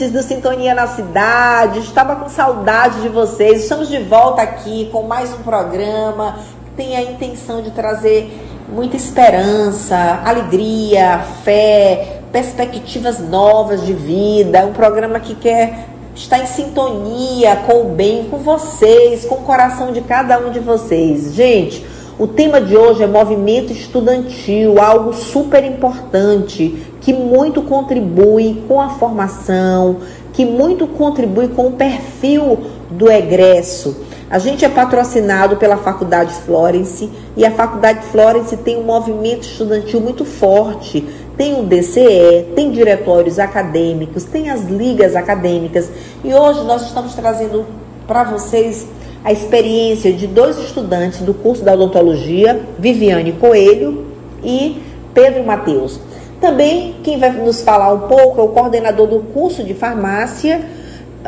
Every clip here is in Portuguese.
Ouvintes do Sintonia na Cidade. Estava com saudade de vocês. Estamos de volta aqui com mais um programa que tem a intenção de trazer muita esperança, alegria, fé, perspectivas novas de vida. Um programa que quer estar em sintonia com o bem, com vocês, com o coração de cada um de vocês. Gente, o tema de hoje é movimento estudantil, algo super importante que muito contribui com a formação, que muito contribui com o perfil do egresso. A gente é patrocinado pela Faculdade Florence e a Faculdade Florence tem um movimento estudantil muito forte. Tem o DCE, tem diretórios acadêmicos, tem as ligas acadêmicas e hoje nós estamos trazendo para vocês a experiência de dois estudantes do curso da odontologia, Viviane Coelho e Pedro Mateus. Também quem vai nos falar um pouco é o coordenador do curso de farmácia,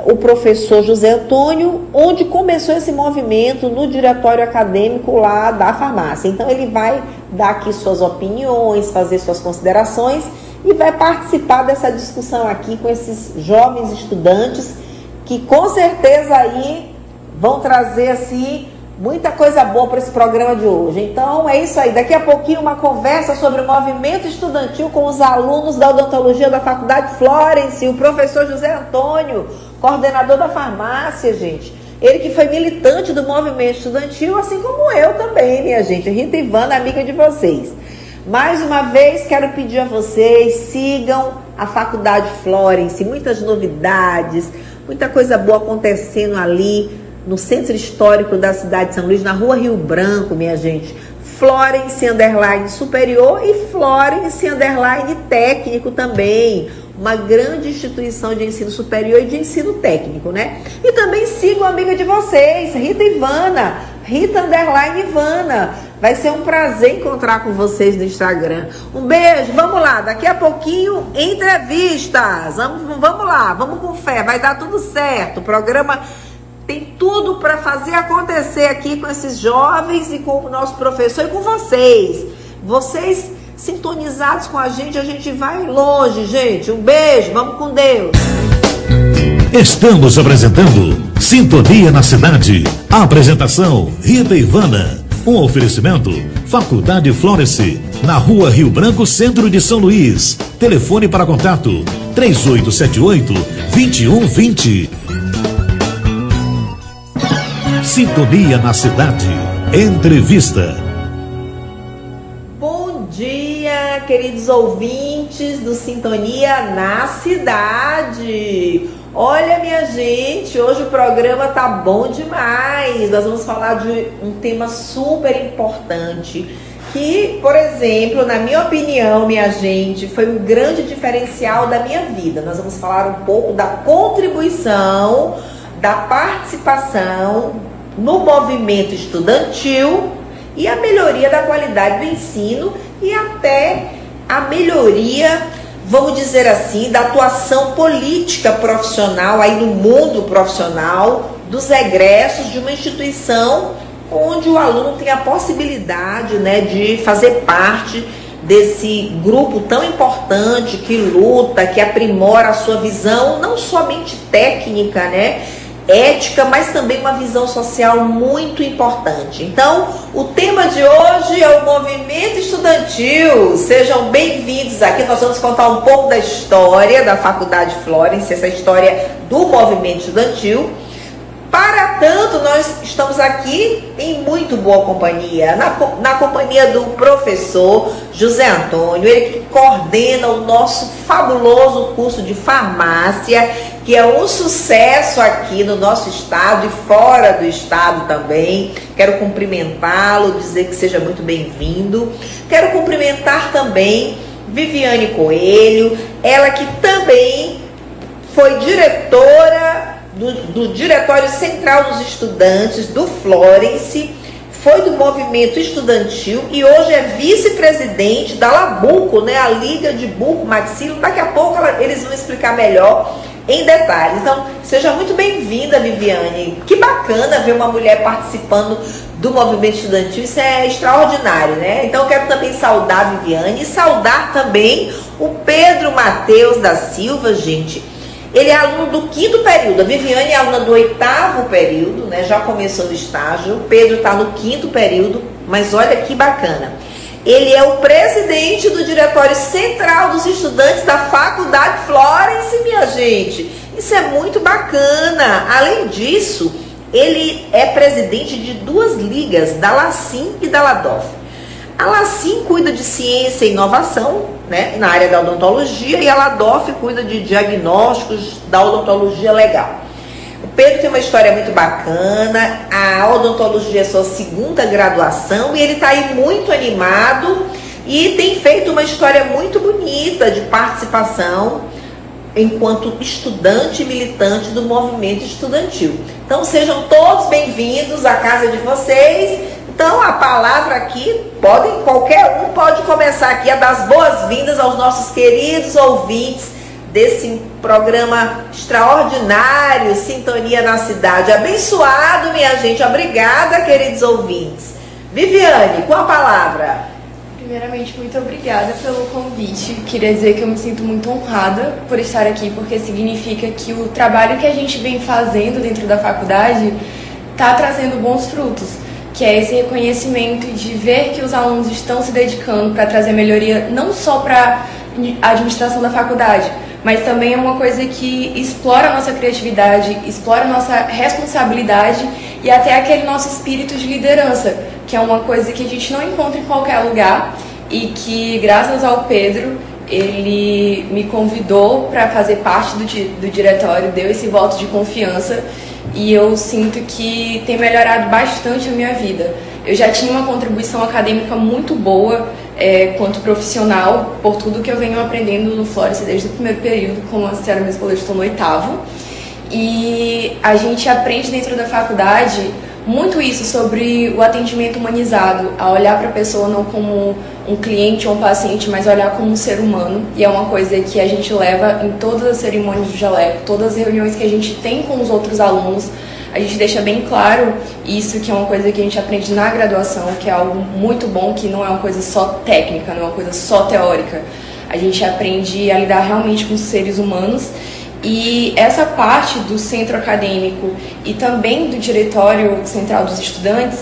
o professor José Antônio, onde começou esse movimento no diretório acadêmico lá da farmácia. Então ele vai dar aqui suas opiniões, fazer suas considerações e vai participar dessa discussão aqui com esses jovens estudantes que com certeza aí vão trazer assim muita coisa boa para esse programa de hoje. Então é isso aí. Daqui a pouquinho uma conversa sobre o movimento estudantil com os alunos da odontologia da Faculdade Florence, o professor José Antônio, coordenador da farmácia, gente. Ele que foi militante do movimento estudantil, assim como eu também, minha gente. Rita Ivana, amiga de vocês. Mais uma vez, quero pedir a vocês, sigam a Faculdade Florence, muitas novidades, muita coisa boa acontecendo ali no centro histórico da cidade de São Luís, na rua Rio Branco, minha gente. Florence Underline Superior e Florence Underline Técnico também. Uma grande instituição de ensino superior e de ensino técnico, né? E também sigo a amiga de vocês, Rita Ivana, Rita Underline Ivana. Vai ser um prazer encontrar com vocês no Instagram. Um beijo, vamos lá. Daqui a pouquinho, entrevistas. Vamos, vamos lá, vamos com fé, vai dar tudo certo. O programa tem tudo para fazer acontecer aqui com esses jovens e com o nosso professor e com vocês. Vocês sintonizados com a gente, a gente vai longe, gente. Um beijo, vamos com Deus. Estamos apresentando Sintonia na Cidade. A apresentação Rita Ivana. Um oferecimento Faculdade Florence, na rua Rio Branco, centro de São Luís. Telefone para contato 3878 2120. Sintonia na Cidade. Entrevista. Bom dia, queridos ouvintes do Sintonia na Cidade. Olha, minha gente, hoje o programa tá bom demais. Nós vamos falar de um tema super importante que, por exemplo, na minha opinião, minha gente, foi um grande diferencial da minha vida. Nós vamos falar um pouco da contribuição, da participação no movimento estudantil e a melhoria da qualidade do ensino e até a melhoria, vamos dizer assim, da atuação política profissional aí no mundo profissional dos egressos de uma instituição onde o aluno tem a possibilidade, né, de fazer parte desse grupo tão importante que luta, que aprimora a sua visão, não somente técnica, né, ética, mas também uma visão social muito importante. Então, o tema de hoje é o movimento estudantil. Sejam bem-vindos aqui. Nós vamos contar um pouco da história da Faculdade Florence, essa história do movimento estudantil. Para tanto, nós estamos aqui em muito boa companhia, na, na companhia do professor José Antônio, ele que coordena o nosso fabuloso curso de farmácia, que é um sucesso aqui no nosso estado e fora do estado também. Quero cumprimentá-lo, dizer que seja muito bem-vindo. Quero cumprimentar também Viviane Coelho, ela que também foi diretora do, do Diretório Central dos Estudantes do Florence, foi do movimento estudantil e hoje é vice-presidente da Labuco, né, a Liga de Buco Maxilo. Daqui a pouco ela, eles vão explicar melhor em detalhes. Então, seja muito bem-vinda, Viviane. Que bacana ver uma mulher participando do movimento estudantil, isso é extraordinário, né? Então, quero também saudar a Viviane e saudar também o Pedro Mateus da Silva, gente ele é aluno do quinto período. A Viviane é aluna do oitavo período, né? Já começou o estágio. O Pedro está no quinto período, mas olha que bacana. Ele é o presidente do Diretório Central dos Estudantes da Faculdade Florence, minha gente. Isso é muito bacana. Além disso, ele é presidente de duas ligas, da LACIM e da LADOF. A LACIM cuida de ciência e inovação, né, na área da odontologia, e a LADOF cuida de diagnósticos da odontologia legal. O Pedro tem uma história muito bacana, a odontologia é sua segunda graduação e ele está aí muito animado e tem feito uma história muito bonita de participação enquanto estudante militante do movimento estudantil. Então sejam todos bem-vindos à casa de vocês então a palavra aqui, podem, qualquer um pode começar aqui a dar as boas-vindas aos nossos queridos ouvintes desse programa extraordinário, Sintonia na Cidade. Abençoado, minha gente. Obrigada, queridos ouvintes. Viviane, com a palavra. Primeiramente, muito obrigada pelo convite. Queria dizer que eu me sinto muito honrada por estar aqui, porque significa que o trabalho que a gente vem fazendo dentro da faculdade está trazendo bons frutos que é esse reconhecimento de ver que os alunos estão se dedicando para trazer melhoria não só para a administração da faculdade, mas também é uma coisa que explora a nossa criatividade, explora a nossa responsabilidade e até aquele nosso espírito de liderança, que é uma coisa que a gente não encontra em qualquer lugar e que, graças ao Pedro, ele me convidou para fazer parte do, do diretório, deu esse voto de confiança e eu sinto que tem melhorado bastante a minha vida. Eu já tinha uma contribuição acadêmica muito boa é, quanto profissional, por tudo que eu venho aprendendo no Florence desde o primeiro período, como a senhora mesmo falou, estou no oitavo. E a gente aprende dentro da faculdade muito isso sobre o atendimento humanizado, a olhar para a pessoa não como um cliente ou um paciente, mas olhar como um ser humano. E é uma coisa que a gente leva em todas as cerimônias do jaleco, todas as reuniões que a gente tem com os outros alunos. A gente deixa bem claro isso, que é uma coisa que a gente aprende na graduação, que é algo muito bom, que não é uma coisa só técnica, não é uma coisa só teórica. A gente aprende a lidar realmente com os seres humanos e essa parte do centro acadêmico e também do diretório central dos estudantes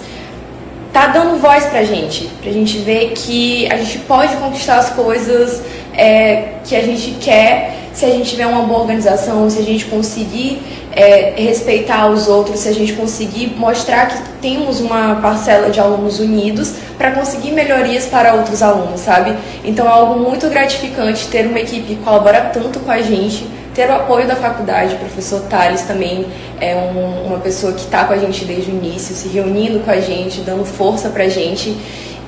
tá dando voz pra gente, pra gente ver que a gente pode conquistar as coisas é, que a gente quer se a gente tiver uma boa organização, se a gente conseguir é, respeitar os outros, se a gente conseguir mostrar que temos uma parcela de alunos unidos para conseguir melhorias para outros alunos, sabe? Então é algo muito gratificante ter uma equipe que colabora tanto com a gente ter o apoio da faculdade, o professor Thales também é um, uma pessoa que está com a gente desde o início, se reunindo com a gente, dando força para a gente.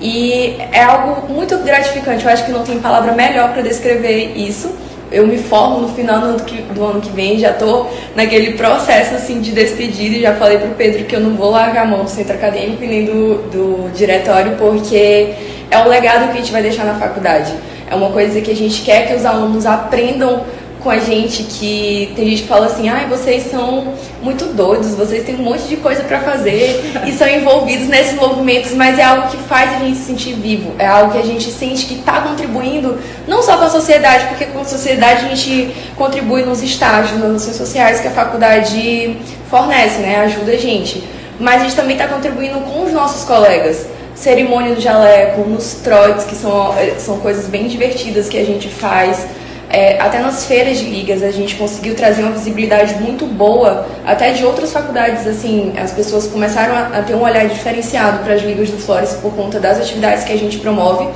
E é algo muito gratificante, eu acho que não tem palavra melhor para descrever isso. Eu me formo no final do ano que, do ano que vem, já estou naquele processo assim de despedida e já falei para o Pedro que eu não vou largar a mão do centro acadêmico e nem do, do diretório, porque é o legado que a gente vai deixar na faculdade. É uma coisa que a gente quer que os alunos aprendam com a gente que tem gente que fala assim, ai, ah, vocês são muito doidos, vocês têm um monte de coisa para fazer e são envolvidos nesses movimentos, mas é algo que faz a gente se sentir vivo, é algo que a gente sente que está contribuindo não só com a sociedade, porque com a sociedade a gente contribui nos estágios, nas ações sociais que a faculdade fornece, né, ajuda a gente, mas a gente também está contribuindo com os nossos colegas cerimônia do jaleco, nos trotes, que são, são coisas bem divertidas que a gente faz, é, até nas feiras de ligas a gente conseguiu trazer uma visibilidade muito boa, até de outras faculdades, assim, as pessoas começaram a, a ter um olhar diferenciado para as ligas do Flores por conta das atividades que a gente promove.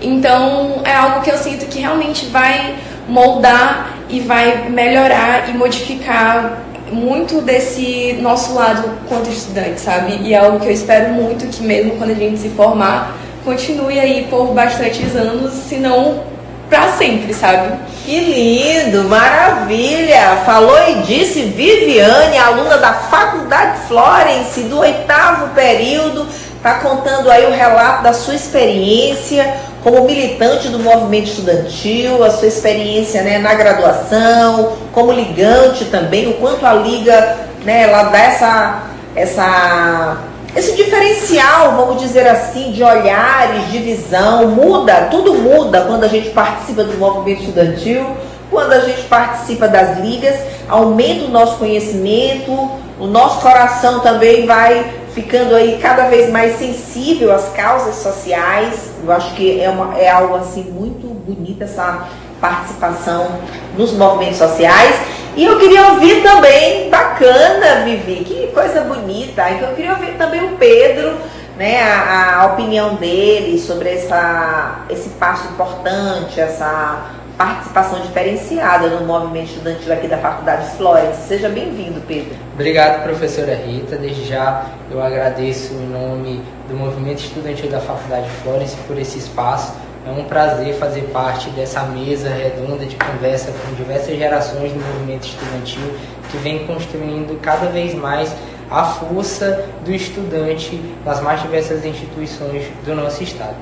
Então é algo que eu sinto que realmente vai moldar e vai melhorar e modificar muito desse nosso lado quanto estudante, sabe? E é algo que eu espero muito que mesmo quando a gente se formar, continue aí por bastantes anos, se não para sempre, sabe? Que lindo, maravilha! Falou e disse Viviane, aluna da Faculdade Florence, do oitavo período, está contando aí o relato da sua experiência como militante do movimento estudantil, a sua experiência né, na graduação, como ligante também, o quanto a Liga né, ela dá essa, essa, esse diferencial, vamos dizer assim, de olhares, de visão, muda, tudo muda quando a gente participa do movimento estudantil quando a gente participa das ligas, aumenta o nosso conhecimento, o nosso coração também vai ficando aí cada vez mais sensível às causas sociais. Eu acho que é, uma, é algo assim muito bonito essa participação nos movimentos sociais. E eu queria ouvir também, bacana, Vivi, que coisa bonita. Então eu queria ouvir também o Pedro, né, a, a opinião dele sobre essa, esse passo importante, essa participação diferenciada no movimento estudantil aqui da Faculdade Florence. Seja bem-vindo, Pedro. Obrigado, professora Rita. Desde já eu agradeço em nome do movimento estudantil da Faculdade Florence por esse espaço. É um prazer fazer parte dessa mesa redonda de conversa com diversas gerações do movimento estudantil que vem construindo cada vez mais a força do estudante nas mais diversas instituições do nosso estado.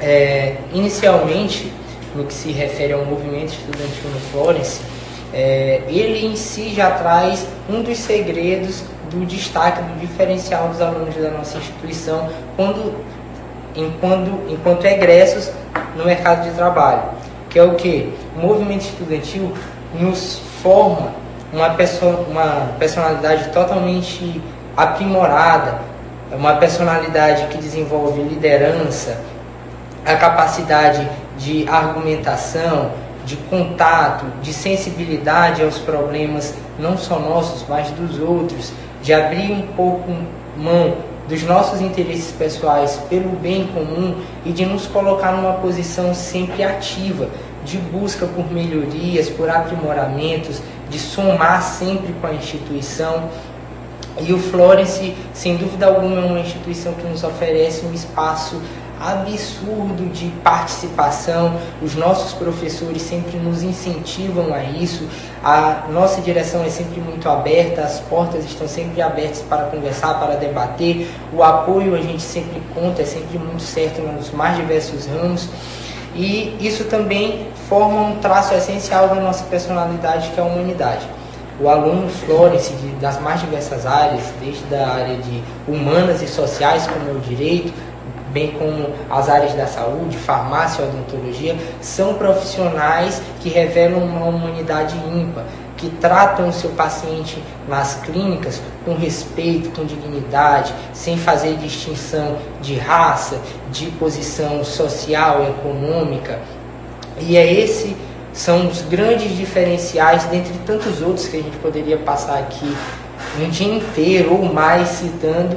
É, inicialmente, no que se refere ao movimento estudantil no Florence, é, ele em si já traz um dos segredos do destaque, do diferencial dos alunos da nossa instituição quando, enquanto, enquanto egressos no mercado de trabalho, que é o que? O movimento estudantil nos forma uma, pessoa, uma personalidade totalmente aprimorada, uma personalidade que desenvolve liderança, a capacidade de argumentação, de contato, de sensibilidade aos problemas não só nossos, mas dos outros, de abrir um pouco mão dos nossos interesses pessoais pelo bem comum e de nos colocar numa posição sempre ativa, de busca por melhorias, por aprimoramentos, de somar sempre com a instituição. E o Florence, sem dúvida alguma, é uma instituição que nos oferece um espaço absurdo de participação. Os nossos professores sempre nos incentivam a isso. A nossa direção é sempre muito aberta, as portas estão sempre abertas para conversar, para debater. O apoio a gente sempre conta, é sempre muito certo nos mais diversos ramos. E isso também forma um traço essencial da nossa personalidade, que é a humanidade. O aluno Florence, das mais diversas áreas, desde a área de humanas e sociais, como é o direito, bem como as áreas da saúde, farmácia odontologia, são profissionais que revelam uma humanidade ímpar, que tratam o seu paciente nas clínicas com respeito, com dignidade, sem fazer distinção de raça, de posição social, econômica. E é esse são os grandes diferenciais dentre tantos outros que a gente poderia passar aqui um dia inteiro ou mais citando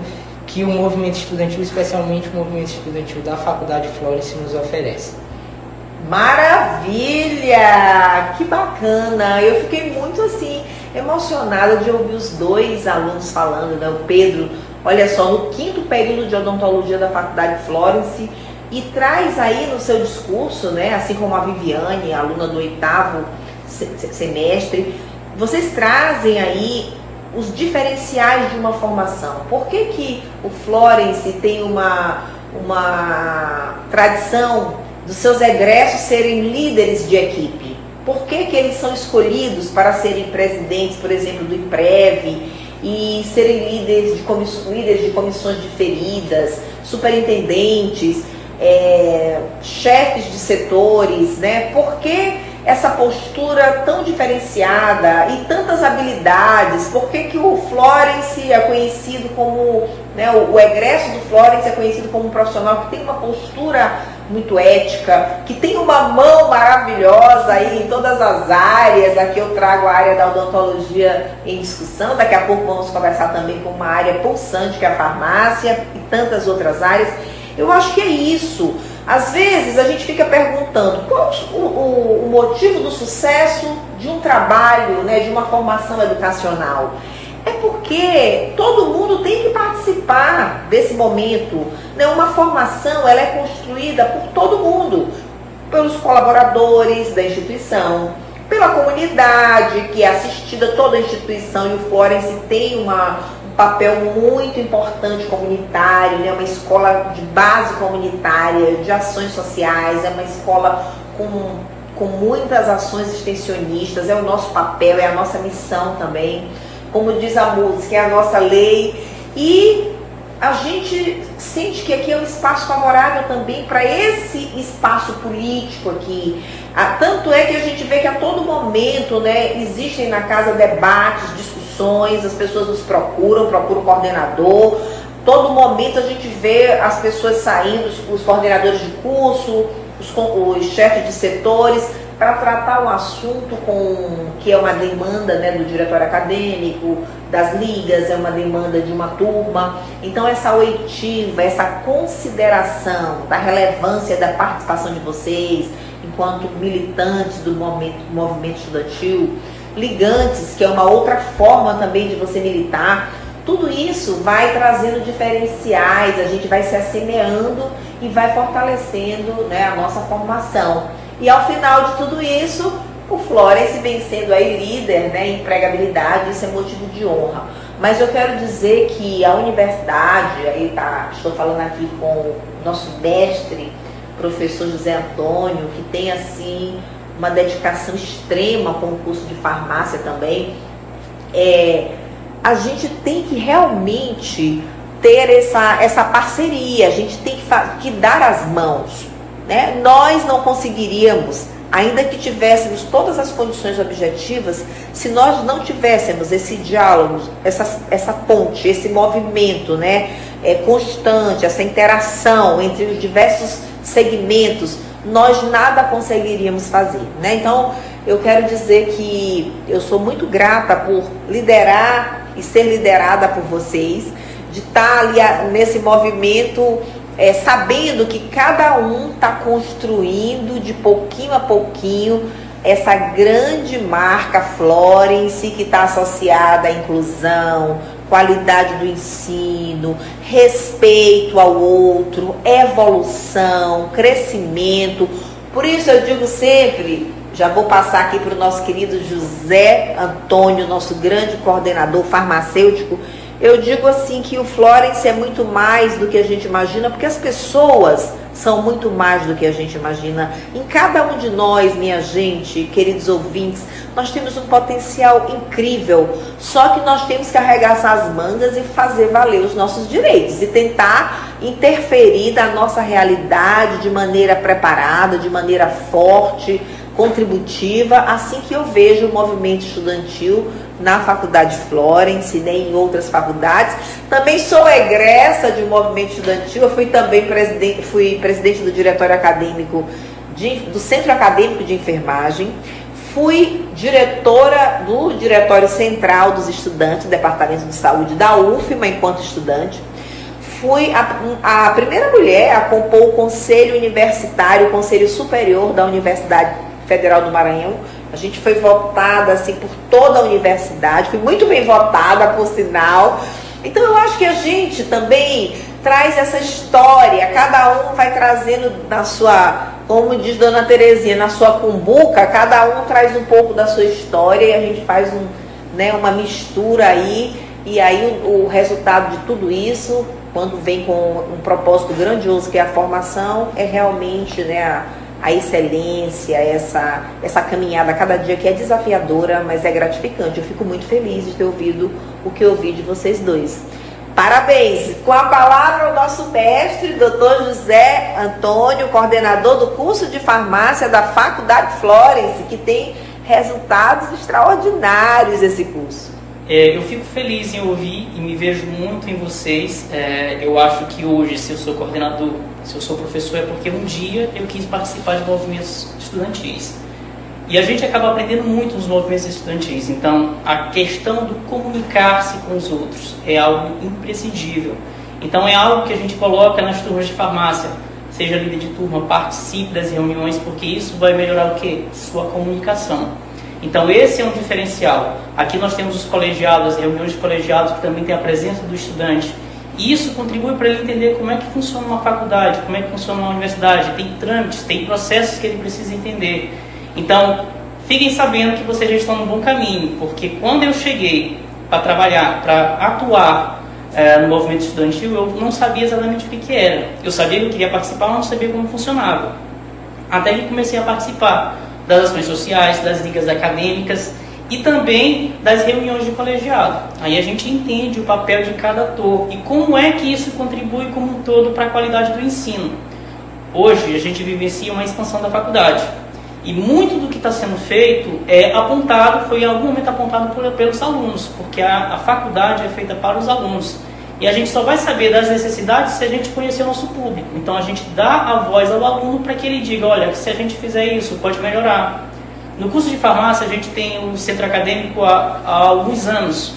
que o movimento estudantil, especialmente o movimento estudantil da Faculdade Florence, nos oferece. Maravilha! Que bacana! Eu fiquei muito assim emocionada de ouvir os dois alunos falando, né? O Pedro, olha só, no quinto período de odontologia da Faculdade Florence e traz aí no seu discurso, né, assim como a Viviane, aluna do oitavo semestre, vocês trazem aí os diferenciais de uma formação. Por que, que o Florence tem uma, uma tradição dos seus egressos serem líderes de equipe? Por que, que eles são escolhidos para serem presidentes, por exemplo, do IPREV e serem líderes de, comiss... líderes de comissões diferidas, superintendentes, é, chefes de setores, né? Por que essa postura tão diferenciada e tantas habilidades? Por que, que o Florence é conhecido como, né, o, o egresso do Florence é conhecido como um profissional que tem uma postura muito ética, que tem uma mão maravilhosa aí em todas as áreas. Aqui eu trago a área da odontologia em discussão. Daqui a pouco vamos conversar também com uma área pulsante que é a farmácia e tantas outras áreas. Eu acho que é isso. Às vezes a gente fica perguntando qual o, o, o motivo do sucesso de um trabalho, né, de uma formação educacional. É porque todo mundo tem que participar desse momento. Né? Uma formação ela é construída por todo mundo, pelos colaboradores da instituição, pela comunidade que é assistida toda a instituição e o Florence tem uma, um papel muito importante comunitário, é né? uma escola de base comunitária, de ações sociais, é uma escola com, com muitas ações extensionistas, é o nosso papel, é a nossa missão também. Como diz a música, é a nossa lei. E a gente sente que aqui é um espaço favorável também para esse espaço político aqui. Ah, tanto é que a gente vê que a todo momento né, existem na casa debates, discussões, as pessoas nos procuram, procuram o coordenador. Todo momento a gente vê as pessoas saindo, os coordenadores de curso, os, os chefes de setores, para tratar um assunto com que é uma demanda né, do diretório acadêmico, das ligas, é uma demanda de uma turma. Então essa oitiva, essa consideração da relevância da participação de vocês enquanto militantes do movimento, movimento estudantil, ligantes, que é uma outra forma também de você militar, tudo isso vai trazendo diferenciais, a gente vai se assemelhando e vai fortalecendo né, a nossa formação. E ao final de tudo isso, o Florence vem sendo aí líder né, em empregabilidade, isso é motivo de honra. Mas eu quero dizer que a universidade, aí tá, estou falando aqui com o nosso mestre, professor José Antônio, que tem assim uma dedicação extrema com o curso de farmácia também, é, a gente tem que realmente ter essa, essa parceria, a gente tem que, que dar as mãos. Né? Nós não conseguiríamos, ainda que tivéssemos todas as condições objetivas, se nós não tivéssemos esse diálogo, essa, essa ponte, esse movimento né, é, constante, essa interação entre os diversos segmentos, nós nada conseguiríamos fazer. Né? Então, eu quero dizer que eu sou muito grata por liderar e ser liderada por vocês, de estar ali nesse movimento é, sabendo que cada um está construindo de pouquinho a pouquinho essa grande marca Florence que está associada à inclusão, qualidade do ensino, respeito ao outro, evolução, crescimento. Por isso eu digo sempre, já vou passar aqui para o nosso querido José Antônio, nosso grande coordenador farmacêutico eu digo assim que o Florence é muito mais do que a gente imagina, porque as pessoas são muito mais do que a gente imagina. Em cada um de nós, minha gente, queridos ouvintes, nós temos um potencial incrível. Só que nós temos que arregaçar as mangas e fazer valer os nossos direitos e tentar interferir na nossa realidade de maneira preparada, de maneira forte, contributiva, assim que eu vejo o movimento estudantil na Faculdade Florence, nem em outras faculdades. Também sou egressa de um movimento estudantil, eu fui também presidente, fui presidente do diretório acadêmico de, do Centro Acadêmico de Enfermagem. Fui diretora do Diretório Central dos Estudantes Departamento de Saúde da UFMA enquanto estudante. Fui a, a primeira mulher a compor o Conselho Universitário, o Conselho Superior da Universidade Federal do Maranhão, a gente foi votada assim por toda a universidade, fui muito bem votada, por sinal. Então eu acho que a gente também traz essa história, cada um vai trazendo na sua, como diz Dona Terezinha, na sua cumbuca, cada um traz um pouco da sua história e a gente faz um, né, uma mistura aí, e aí o, o resultado de tudo isso, quando vem com um propósito grandioso que é a formação, é realmente né, a, a excelência, essa, essa caminhada cada dia que é desafiadora, mas é gratificante. Eu fico muito feliz de ter ouvido o que eu ouvi de vocês dois. Parabéns! Com a palavra o nosso mestre, doutor José Antônio, coordenador do curso de farmácia da Faculdade Florence, que tem resultados extraordinários esse curso. É, eu fico feliz em ouvir e me vejo muito em vocês. É, eu acho que hoje, se eu sou coordenador, se eu sou professor, é porque um dia eu quis participar de movimentos estudantis. E a gente acaba aprendendo muito nos movimentos estudantis. Então, a questão do comunicar-se com os outros é algo imprescindível. Então, é algo que a gente coloca nas turmas de farmácia. Seja líder de turma, participe das reuniões, porque isso vai melhorar o quê? Sua comunicação. Então esse é um diferencial. Aqui nós temos os colegiados, reuniões de colegiados que também tem a presença do estudante. E isso contribui para ele entender como é que funciona uma faculdade, como é que funciona uma universidade. Tem trâmites, tem processos que ele precisa entender. Então, fiquem sabendo que vocês já estão no bom caminho, porque quando eu cheguei para trabalhar, para atuar é, no movimento estudantil, eu não sabia exatamente o que, que era. Eu sabia que eu queria participar, mas não sabia como funcionava. Até que comecei a participar das ações sociais, das ligas acadêmicas e também das reuniões de colegiado. Aí a gente entende o papel de cada ator e como é que isso contribui como um todo para a qualidade do ensino. Hoje a gente vivencia uma expansão da faculdade e muito do que está sendo feito é apontado, foi em algum momento apontado por, pelos alunos, porque a, a faculdade é feita para os alunos. E a gente só vai saber das necessidades se a gente conhecer o nosso público. Então a gente dá a voz ao aluno para que ele diga, olha, se a gente fizer isso, pode melhorar. No curso de farmácia a gente tem o centro acadêmico há, há alguns anos.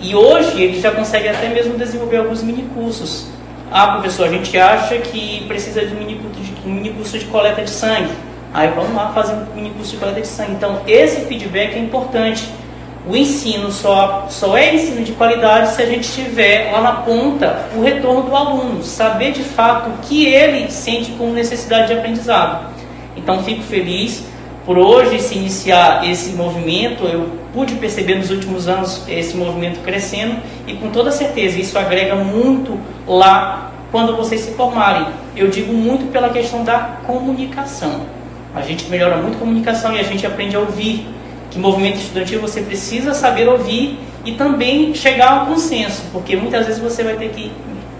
E hoje ele já consegue até mesmo desenvolver alguns mini cursos. Ah, professor, a gente acha que precisa de um mini curso de, um de coleta de sangue. Aí vamos lá fazer um mini curso de coleta de sangue. Então, esse feedback é importante. O ensino só, só é ensino de qualidade se a gente tiver lá na ponta o retorno do aluno, saber de fato o que ele sente como necessidade de aprendizado. Então, fico feliz por hoje se iniciar esse movimento. Eu pude perceber nos últimos anos esse movimento crescendo e com toda certeza isso agrega muito lá quando vocês se formarem. Eu digo muito pela questão da comunicação. A gente melhora muito a comunicação e a gente aprende a ouvir. Que movimento estudantil você precisa saber ouvir e também chegar ao consenso, porque muitas vezes você vai ter que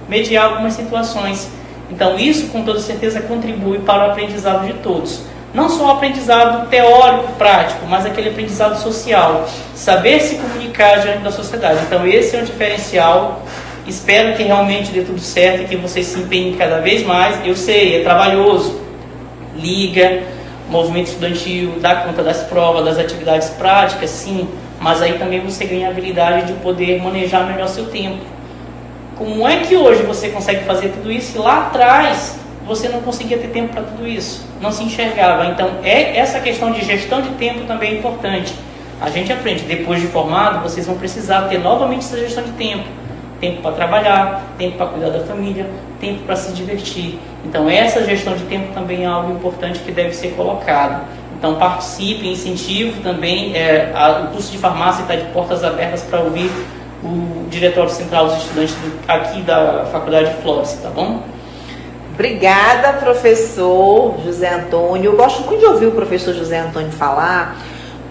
mediar algumas situações. Então, isso com toda certeza contribui para o aprendizado de todos. Não só o aprendizado teórico, prático, mas aquele aprendizado social. Saber se comunicar diante da sociedade. Então, esse é um diferencial. Espero que realmente dê tudo certo e que vocês se empenhem cada vez mais. Eu sei, é trabalhoso. Liga, movimento estudantil, dá conta das provas, das atividades práticas, sim, mas aí também você ganha a habilidade de poder manejar melhor seu tempo. Como é que hoje você consegue fazer tudo isso lá atrás você não conseguia ter tempo para tudo isso, não se enxergava. Então, é essa questão de gestão de tempo também é importante. A gente aprende, depois de formado, vocês vão precisar ter novamente essa gestão de tempo tempo para trabalhar, tempo para cuidar da família, tempo para se divertir. Então, essa gestão de tempo também é algo importante que deve ser colocado. Então, participe, incentivo também. É, a, o curso de farmácia está de portas abertas para ouvir o diretório central dos estudantes do, aqui da Faculdade de Flores, tá bom? Obrigada, professor José Antônio. Eu gosto muito de ouvir o professor José Antônio falar,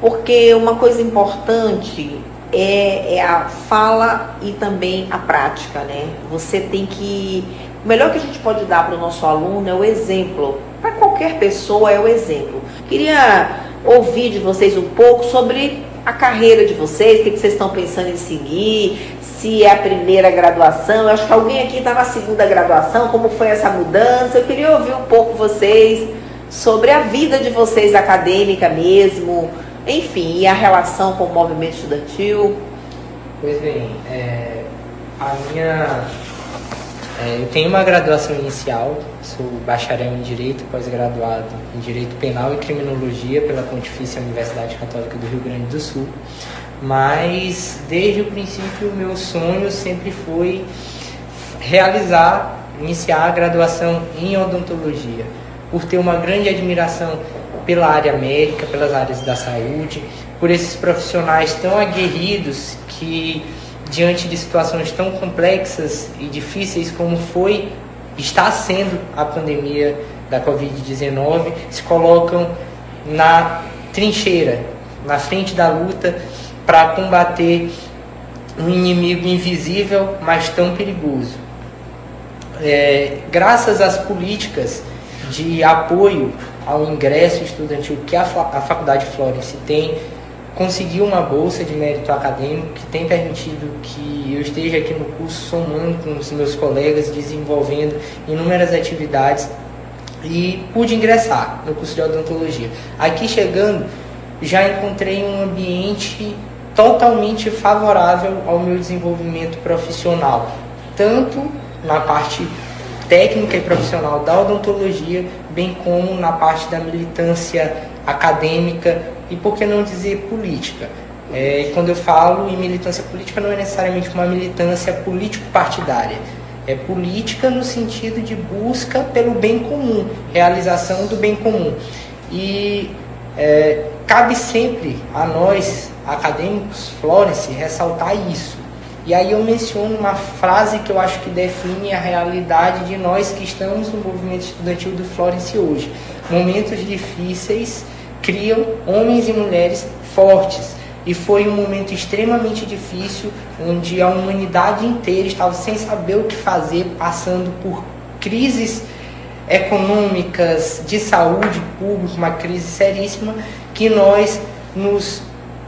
porque uma coisa importante é, é, a fala e também a prática, né? Você tem que. O melhor que a gente pode dar para o nosso aluno é o exemplo. Para qualquer pessoa é o exemplo. Queria ouvir de vocês um pouco sobre a carreira de vocês, o que, vocês estão pensando em seguir, se é a primeira graduação. Eu acho que alguém aqui está na segunda graduação, como foi essa mudança. Eu queria ouvir um pouco vocês sobre a vida de vocês acadêmica mesmo enfim, e a relação com o movimento estudantil? Pois bem, é, a minha. É, eu tenho uma graduação inicial, sou bacharel em Direito, pós-graduado em Direito Penal e Criminologia pela Pontifícia Universidade Católica do Rio Grande do Sul. Mas desde o princípio, o meu sonho sempre foi realizar, iniciar a graduação em odontologia, por ter uma grande admiração pela área médica, pelas áreas da saúde, por esses profissionais tão aguerridos que, diante de situações tão complexas e difíceis como foi, está sendo a pandemia da Covid-19, se colocam na trincheira, na frente da luta para combater um inimigo invisível, mas tão perigoso. É, graças às políticas de apoio ao ingresso estudantil que a, a Faculdade Florence tem, conseguiu uma bolsa de mérito acadêmico que tem permitido que eu esteja aqui no curso somando com os meus colegas, desenvolvendo inúmeras atividades e pude ingressar no curso de odontologia. Aqui chegando, já encontrei um ambiente totalmente favorável ao meu desenvolvimento profissional, tanto na parte técnica e profissional da odontologia, bem como na parte da militância acadêmica e, por que não dizer, política. É, quando eu falo em militância política, não é necessariamente uma militância político-partidária. É política no sentido de busca pelo bem comum, realização do bem comum. E é, cabe sempre a nós, acadêmicos Florence, ressaltar isso. E aí eu menciono uma frase que eu acho que define a realidade de nós que estamos no movimento estudantil do Florence hoje. Momentos difíceis criam homens e mulheres fortes. E foi um momento extremamente difícil, onde a humanidade inteira estava sem saber o que fazer, passando por crises econômicas, de saúde pública, uma crise seríssima, que nós nos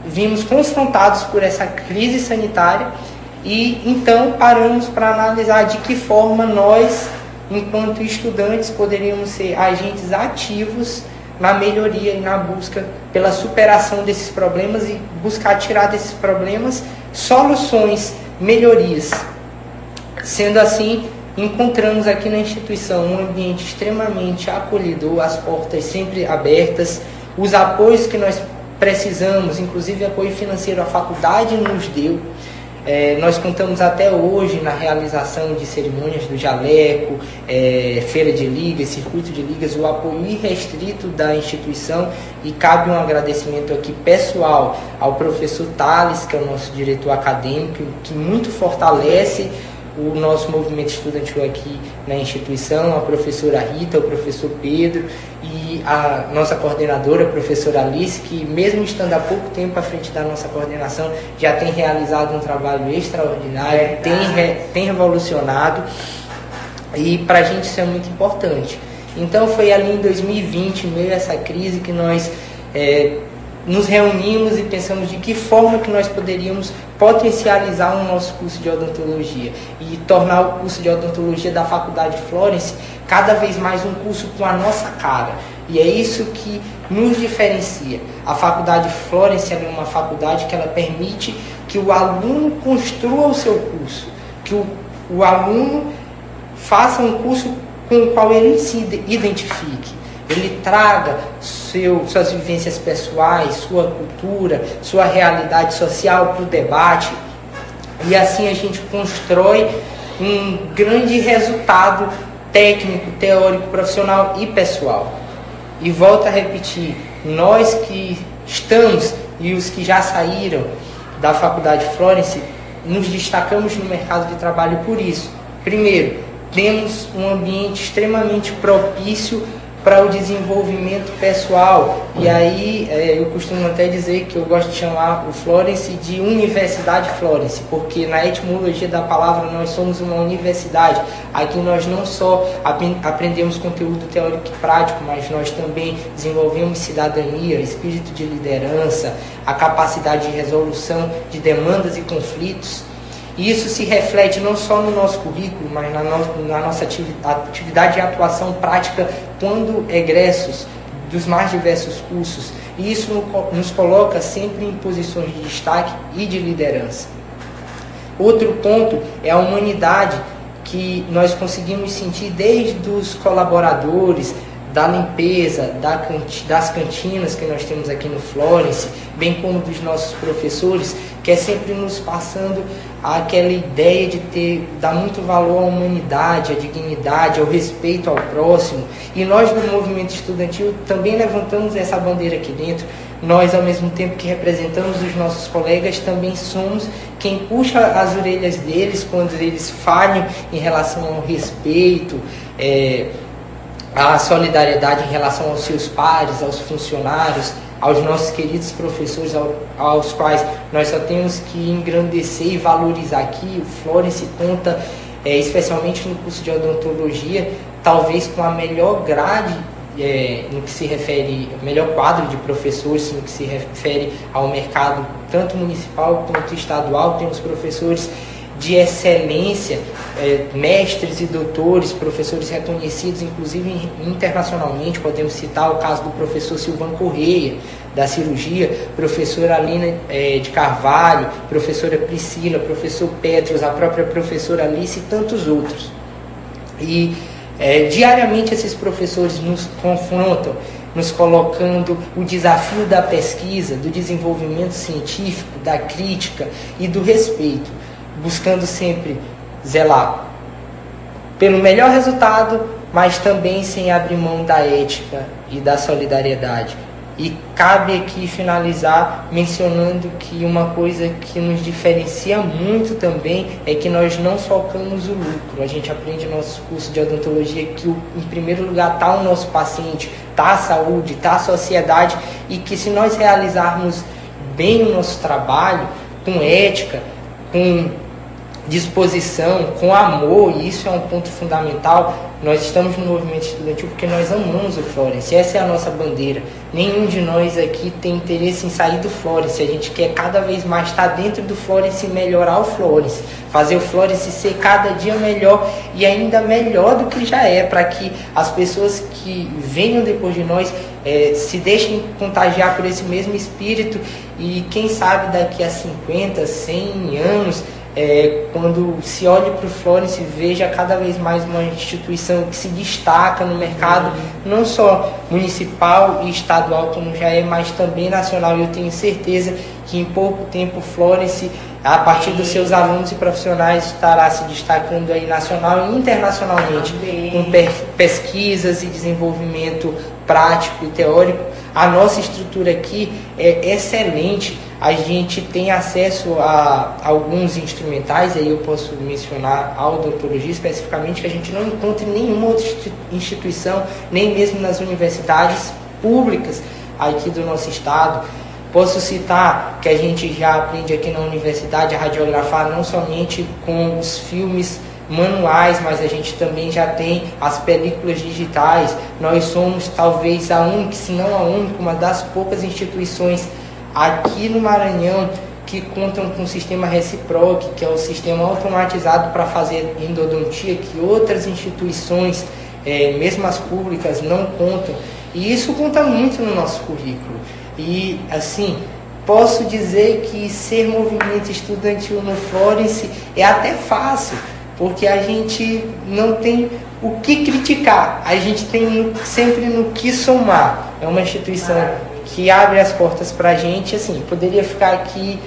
vimos confrontados por essa crise sanitária e então paramos para analisar de que forma nós, enquanto estudantes, poderíamos ser agentes ativos na melhoria e na busca pela superação desses problemas e buscar tirar desses problemas soluções, melhorias. Sendo assim, encontramos aqui na instituição um ambiente extremamente acolhedor, as portas sempre abertas, os apoios que nós precisamos, inclusive apoio financeiro a faculdade nos deu. É, nós contamos até hoje na realização de cerimônias do jaleco, é, feira de ligas, circuito de ligas, o apoio irrestrito da instituição. E cabe um agradecimento aqui pessoal ao professor Thales, que é o nosso diretor acadêmico, que muito fortalece o nosso movimento estudantil aqui na instituição, a professora Rita, o professor Pedro. E a nossa coordenadora, a professora Alice, que mesmo estando há pouco tempo à frente da nossa coordenação, já tem realizado um trabalho extraordinário, tem, tem revolucionado e para a gente isso é muito importante. Então foi ali em 2020, meio a essa crise, que nós é, nos reunimos e pensamos de que forma que nós poderíamos potencializar o nosso curso de odontologia e tornar o curso de odontologia da Faculdade Florence cada vez mais um curso com a nossa cara. E é isso que nos diferencia. A Faculdade Florence é uma faculdade que ela permite que o aluno construa o seu curso, que o, o aluno faça um curso com o qual ele se identifique ele traga seu, suas vivências pessoais, sua cultura, sua realidade social para o debate. E assim a gente constrói um grande resultado técnico, teórico, profissional e pessoal. E volto a repetir, nós que estamos e os que já saíram da Faculdade Florence, nos destacamos no mercado de trabalho por isso. Primeiro, temos um ambiente extremamente propício para o desenvolvimento pessoal. E aí é, eu costumo até dizer que eu gosto de chamar o Florence de Universidade Florence, porque na etimologia da palavra nós somos uma universidade. Aqui nós não só aprendemos conteúdo teórico e prático, mas nós também desenvolvemos cidadania, espírito de liderança, a capacidade de resolução de demandas e conflitos. E isso se reflete não só no nosso currículo, mas na, no, na nossa atividade de atuação prática quando egressos dos mais diversos cursos. E isso nos coloca sempre em posições de destaque e de liderança. Outro ponto é a humanidade que nós conseguimos sentir desde os colaboradores, da limpeza, da das cantinas que nós temos aqui no Florence, bem como dos nossos professores, que é sempre nos passando aquela ideia de ter dar muito valor à humanidade, à dignidade, ao respeito ao próximo. E nós do movimento estudantil também levantamos essa bandeira aqui dentro. Nós, ao mesmo tempo que representamos os nossos colegas, também somos quem puxa as orelhas deles quando eles falham em relação ao respeito, é, à solidariedade em relação aos seus pares, aos funcionários, aos nossos queridos professores, aos quais nós só temos que engrandecer e valorizar aqui. O Florence conta, é, especialmente no curso de odontologia, talvez com a melhor grade é, no que se refere, melhor quadro de professores no que se refere ao mercado, tanto municipal quanto estadual. Temos professores de excelência, é, mestres e doutores, professores reconhecidos, inclusive internacionalmente. Podemos citar o caso do professor Silvan Correia, da cirurgia, professora Alina é, de Carvalho, professora Priscila, professor Petros, a própria professora Alice e tantos outros. E é, diariamente esses professores nos confrontam, nos colocando o desafio da pesquisa, do desenvolvimento científico, da crítica e do respeito buscando sempre zelar pelo melhor resultado, mas também sem abrir mão da ética e da solidariedade. E cabe aqui finalizar mencionando que uma coisa que nos diferencia muito também é que nós não focamos o lucro. A gente aprende no nosso curso de odontologia que em primeiro lugar está o nosso paciente, está a saúde, está a sociedade e que se nós realizarmos bem o nosso trabalho, com ética, com disposição, com amor, e isso é um ponto fundamental. Nós estamos no movimento estudantil porque nós amamos o Florence, essa é a nossa bandeira. Nenhum de nós aqui tem interesse em sair do Florence, a gente quer cada vez mais estar dentro do Florence e melhorar o Florence, fazer o Florence ser cada dia melhor e ainda melhor do que já é, para que as pessoas que venham depois de nós é, se deixem contagiar por esse mesmo espírito e quem sabe daqui a 50, 100 anos é, quando se olhe para o Florence veja cada vez mais uma instituição que se destaca no mercado, não só municipal e estadual como já é, mas também nacional. E eu tenho certeza que em pouco tempo o Florence, a partir dos seus alunos e profissionais, estará se destacando aí nacional e internacionalmente, com pesquisas e desenvolvimento prático e teórico. A nossa estrutura aqui é excelente a gente tem acesso a alguns instrumentais, aí eu posso mencionar a odontologia especificamente, que a gente não encontra em nenhuma outra instituição, nem mesmo nas universidades públicas aqui do nosso estado. Posso citar que a gente já aprende aqui na universidade a radiografar não somente com os filmes manuais, mas a gente também já tem as películas digitais. Nós somos talvez a única, se não a única, uma das poucas instituições aqui no Maranhão que contam com o sistema Reciproc, que é o sistema automatizado para fazer endodontia, que outras instituições, é, mesmo as públicas, não contam. E isso conta muito no nosso currículo. E, assim, posso dizer que ser movimento estudantil no Florence é até fácil, porque a gente não tem o que criticar, a gente tem sempre no que somar. É uma instituição que abre as portas para a gente. Assim, poderia ficar aqui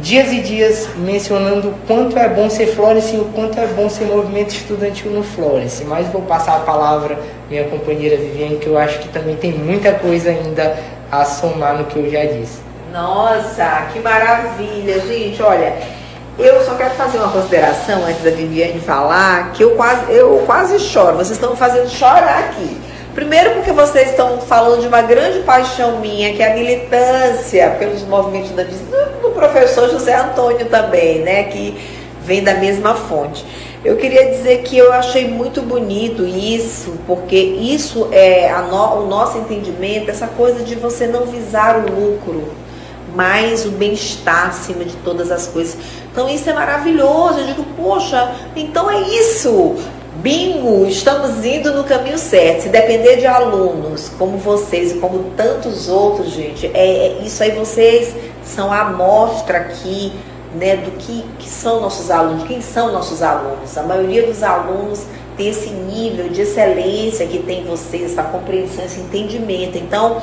dias e dias mencionando o quanto é bom ser Florence e o quanto é bom ser movimento estudantil no Florence, mas vou passar a palavra minha companheira Viviane, que eu acho que também tem muita coisa ainda a somar no que eu já disse. Nossa, que maravilha, gente. Olha, eu só quero fazer uma consideração antes da Viviane falar, que eu quase, eu quase choro. Vocês estão fazendo chorar aqui. Primeiro porque vocês estão falando de uma grande paixão minha, que é a militância pelos movimentos da do, professor José Antônio também, né? Que vem da mesma fonte. Eu queria dizer que eu achei muito bonito isso, porque isso é no, o nosso entendimento, essa coisa de você não visar o lucro, mas o bem-estar acima de todas as coisas. Então isso é maravilhoso. Eu digo, poxa, então é isso. Bingo, estamos indo no caminho certo. Se depender de alunos como vocês e como tantos outros, gente, é, é isso aí vocês são a amostra aqui, né, do que, que são nossos alunos, quem são nossos alunos. A maioria dos alunos tem esse nível de excelência que tem vocês, essa compreensão, esse entendimento. Então,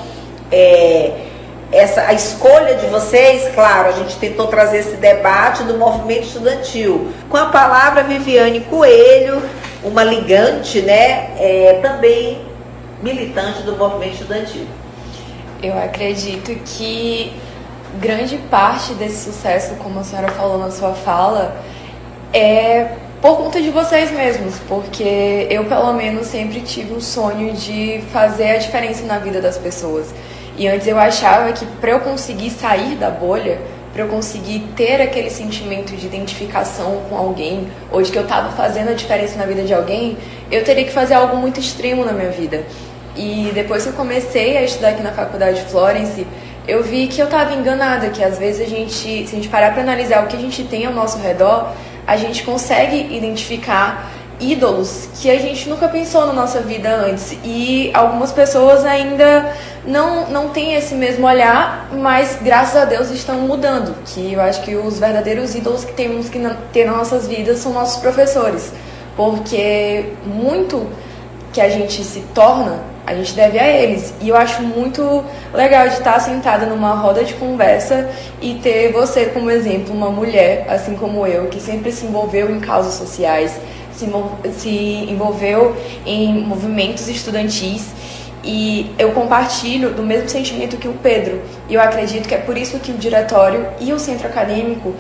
é, essa, a escolha de vocês, claro, a gente tentou trazer esse debate do movimento estudantil. Com a palavra Viviane Coelho, uma ligante, né, é, também militante do movimento estudantil. Eu acredito que grande parte desse sucesso, como a senhora falou na sua fala, é por conta de vocês mesmos, porque eu, pelo menos, sempre tive um sonho de fazer a diferença na vida das pessoas. E antes eu achava que para eu conseguir sair da bolha, para eu conseguir ter aquele sentimento de identificação com alguém, ou de que eu estava fazendo a diferença na vida de alguém, eu teria que fazer algo muito extremo na minha vida. E depois que eu comecei a estudar aqui na faculdade de Florence, eu vi que eu estava enganada, que às vezes a gente, se a gente parar para analisar o que a gente tem ao nosso redor, a gente consegue identificar ídolos que a gente nunca pensou na nossa vida antes. E algumas pessoas ainda não, não têm esse mesmo olhar, mas graças a Deus estão mudando. Que eu acho que os verdadeiros ídolos que temos que ter nas nossas vidas são nossos professores. Porque muito que a gente se torna, a gente deve a eles. E eu acho muito legal de estar sentada numa roda de conversa e ter você como exemplo, uma mulher, assim como eu, que sempre se envolveu em causas sociais, se, se envolveu em movimentos estudantis E eu compartilho do mesmo sentimento que o Pedro. E eu acredito que é por isso que o diretório e o centro acadêmico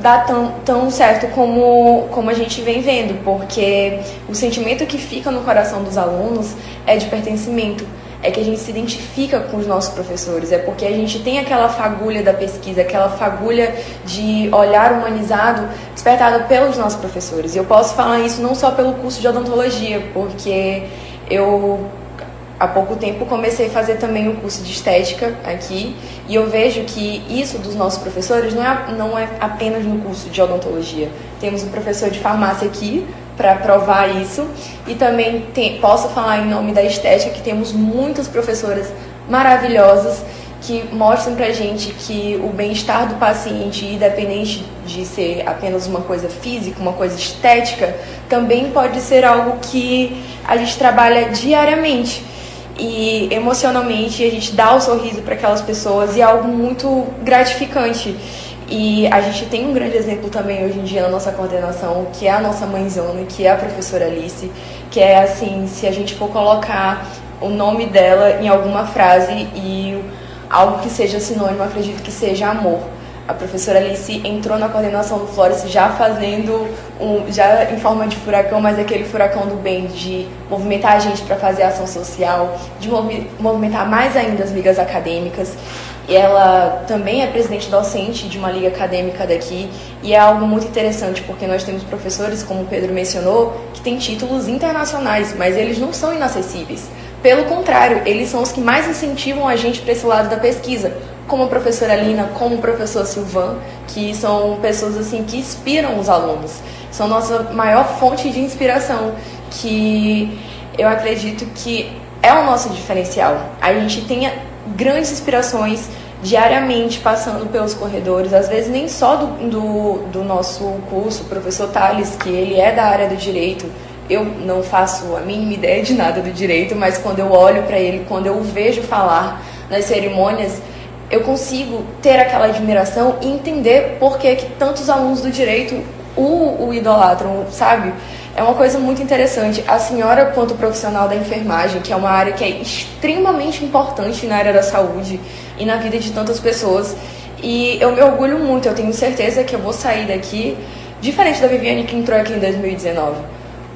dá tão, tão certo como, como a gente vem vendo, porque o sentimento que fica no coração dos alunos é de pertencimento, é que a gente se identifica com os nossos professores, é porque a gente tem aquela fagulha da pesquisa, aquela fagulha de olhar humanizado despertada pelos nossos professores. E eu posso falar isso não só pelo curso de odontologia, porque eu há pouco tempo comecei a fazer também o um curso de estética aqui e eu vejo que isso dos nossos professores não é, não é apenas no curso de odontologia. Temos um professor de farmácia aqui para provar isso e também tem, posso falar em nome da estética que temos muitas professoras maravilhosas que mostram para gente que o bem-estar do paciente, independente de ser apenas uma coisa física, uma coisa estética, também pode ser algo que a gente trabalha diariamente e emocionalmente a gente dá o sorriso para aquelas pessoas e é algo muito gratificante. E a gente tem um grande exemplo também hoje em dia na nossa coordenação, que é a nossa mãezona, que é a professora Alice, que é assim, se a gente for colocar o nome dela em alguma frase e algo que seja sinônimo, acredito que seja amor a professora Alice entrou na coordenação do Flores já fazendo, um, já em forma de furacão, mas aquele furacão do bem, de movimentar a gente para fazer ação social, de movimentar mais ainda as ligas acadêmicas. E ela também é presidente docente de uma liga acadêmica daqui e é algo muito interessante porque nós temos professores, como o Pedro mencionou, que têm títulos internacionais, mas eles não são inacessíveis. Pelo contrário, eles são os que mais incentivam a gente para esse lado da pesquisa, como a professora Lina, como o professor Silvan, que são pessoas assim que inspiram os alunos. São nossa maior fonte de inspiração, que eu acredito que é o nosso diferencial. A gente tem grandes inspirações diariamente passando pelos corredores, às vezes nem só do, do, do nosso curso, o professor Thales, que ele é da área do direito, eu não faço a mínima ideia de nada do direito, mas quando eu olho para ele, quando eu o vejo falar nas cerimônias, eu consigo ter aquela admiração e entender por que, que tantos alunos do direito o, o idolatram, sabe? É uma coisa muito interessante. A senhora, quanto profissional da enfermagem, que é uma área que é extremamente importante na área da saúde e na vida de tantas pessoas, e eu me orgulho muito, eu tenho certeza que eu vou sair daqui diferente da Viviane que entrou aqui em 2019.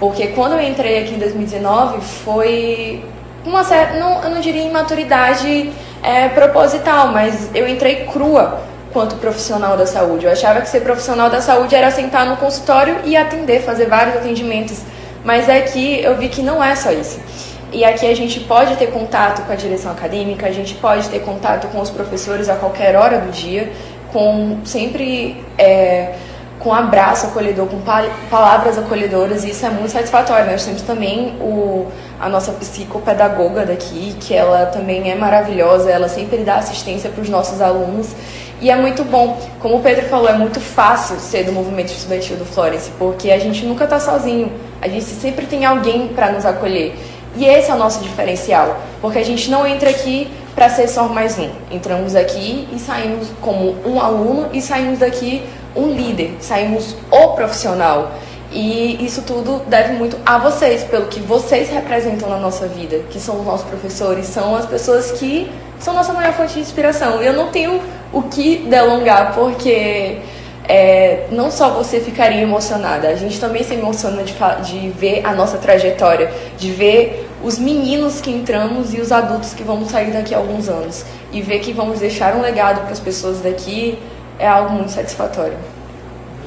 Porque quando eu entrei aqui em 2019 foi uma certa, não, eu não diria imaturidade é, proposital, mas eu entrei crua quanto profissional da saúde. Eu achava que ser profissional da saúde era sentar no consultório e atender, fazer vários atendimentos. Mas aqui eu vi que não é só isso. E aqui a gente pode ter contato com a direção acadêmica, a gente pode ter contato com os professores a qualquer hora do dia, com sempre é, com abraço acolhedor, com palavras acolhedoras, e isso é muito satisfatório. Nós temos também o, a nossa psicopedagoga daqui, que ela também é maravilhosa, ela sempre dá assistência para os nossos alunos. E é muito bom, como o Pedro falou, é muito fácil ser do movimento estudantil do Florence, porque a gente nunca está sozinho, a gente sempre tem alguém para nos acolher. E esse é o nosso diferencial, porque a gente não entra aqui para ser só mais um. Entramos aqui e saímos como um aluno e saímos daqui um líder, saímos o profissional. E isso tudo deve muito a vocês, pelo que vocês representam na nossa vida, que são os nossos professores, são as pessoas que são nossa maior fonte de inspiração. Eu não tenho o que delongar, porque é, não só você ficaria emocionada, a gente também se emociona de, de ver a nossa trajetória, de ver os meninos que entramos e os adultos que vamos sair daqui a alguns anos. E ver que vamos deixar um legado para as pessoas daqui é algo muito satisfatório.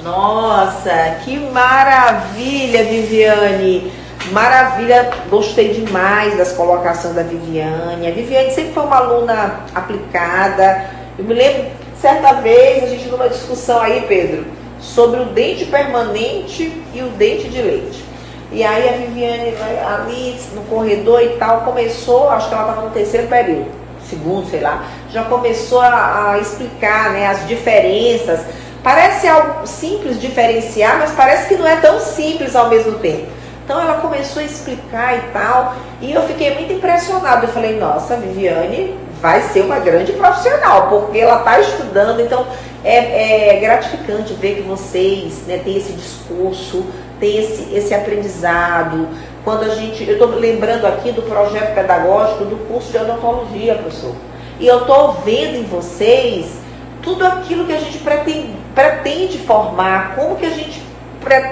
Nossa, que maravilha, Viviane! Maravilha, gostei demais das colocações da Viviane. A Viviane sempre foi uma aluna aplicada. Eu me lembro, certa vez, a gente numa discussão aí, Pedro, sobre o dente permanente e o dente de leite. E aí a Viviane ali no corredor e tal começou, acho que ela estava no terceiro período segundo, sei lá, já começou a, a explicar né, as diferenças. Parece algo simples diferenciar, mas parece que não é tão simples ao mesmo tempo. Então ela começou a explicar e tal, e eu fiquei muito impressionada. Eu falei, nossa, Viviane vai ser uma grande profissional, porque ela está estudando, então é, é, gratificante ver que vocês né, têm esse discurso, têm esse, esse aprendizado, quando a gente. Eu estou lembrando aqui do projeto pedagógico do curso de odontologia, professor. E eu estou vendo em vocês tudo aquilo que a gente pretende, pretende formar, como que a gente.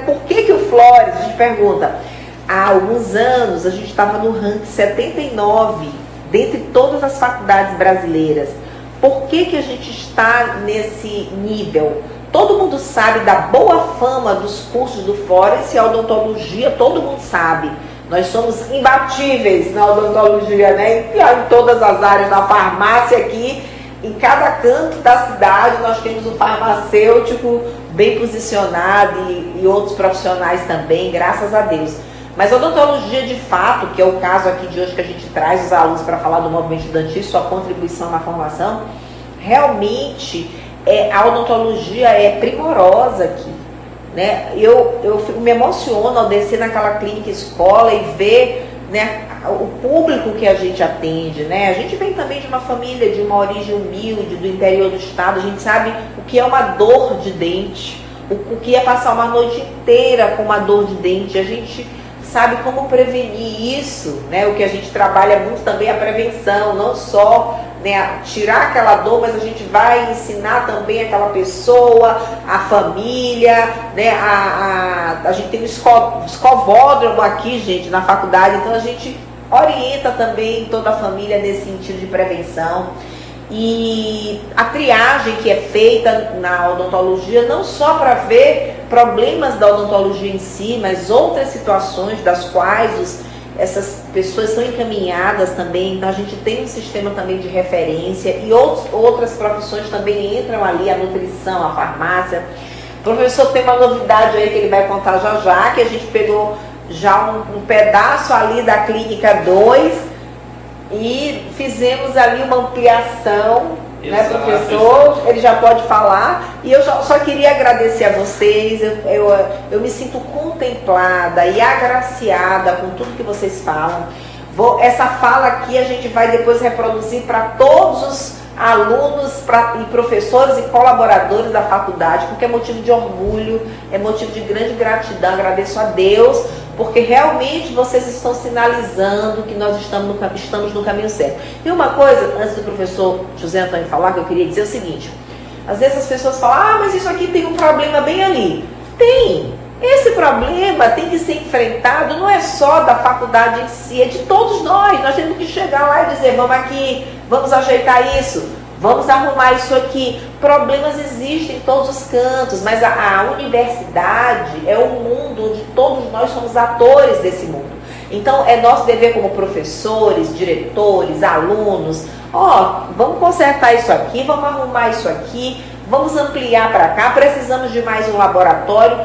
Por que, que o Flores, a gente pergunta, há alguns anos a gente estava no ranking 79 dentre todas as faculdades brasileiras. Por que, que a gente está nesse nível? Todo mundo sabe da boa fama dos cursos do Flores e a odontologia, todo mundo sabe. Nós somos imbatíveis na odontologia, né? Em todas as áreas, na farmácia aqui, em cada canto da cidade nós temos um farmacêutico bem posicionado e, e outros profissionais também, graças a Deus. Mas a odontologia de fato, que é o caso aqui de hoje que a gente traz os alunos para falar do movimento estudantil, sua contribuição na formação, realmente é, a odontologia é primorosa aqui. Né? Eu, eu me emociono ao descer naquela clínica escola e ver né, o público que a gente atende. Né? A gente vem também de uma família de uma origem humilde, do interior do estado, a gente sabe o que é uma dor de dente, o, o que é passar uma noite inteira com uma dor de dente. A gente sabe como prevenir isso, né? O que a gente trabalha muito também é a prevenção, não só né, tirar aquela dor, mas a gente vai ensinar também aquela pessoa, a família, né? A, a, a gente tem um escovódromo aqui, gente, na faculdade, então a gente orienta também toda a família nesse sentido de prevenção. E a triagem que é feita na odontologia, não só para ver problemas da odontologia em si, mas outras situações das quais os, essas pessoas são encaminhadas também. Então a gente tem um sistema também de referência e outros, outras profissões também entram ali, a nutrição, a farmácia. O professor tem uma novidade aí que ele vai contar já já, que a gente pegou já um, um pedaço ali da clínica 2 e fizemos ali uma ampliação, Exato, né, professor? Ele já pode falar. E eu só, só queria agradecer a vocês. Eu, eu, eu, me sinto contemplada e agraciada com tudo que vocês falam. Vou, essa fala aqui a gente vai depois reproduzir para todos os alunos pra, e professores e colaboradores da faculdade, porque é motivo de orgulho, é motivo de grande gratidão. Agradeço a Deus porque realmente vocês estão sinalizando que nós estamos no, estamos no caminho certo. E uma coisa, antes do professor José Antônio falar, que eu queria dizer é o seguinte: às vezes as pessoas falam, ah, mas isso aqui tem um problema bem ali. Tem. Esse problema tem que ser enfrentado, não é só da faculdade em si, é de todos nós. Nós temos que chegar lá e dizer, vamos aqui, vamos ajeitar isso. Vamos arrumar isso aqui. Problemas existem em todos os cantos, mas a, a universidade é um mundo onde todos nós somos atores desse mundo. Então é nosso dever como professores, diretores, alunos, ó, vamos consertar isso aqui, vamos arrumar isso aqui, vamos ampliar para cá, precisamos de mais um laboratório.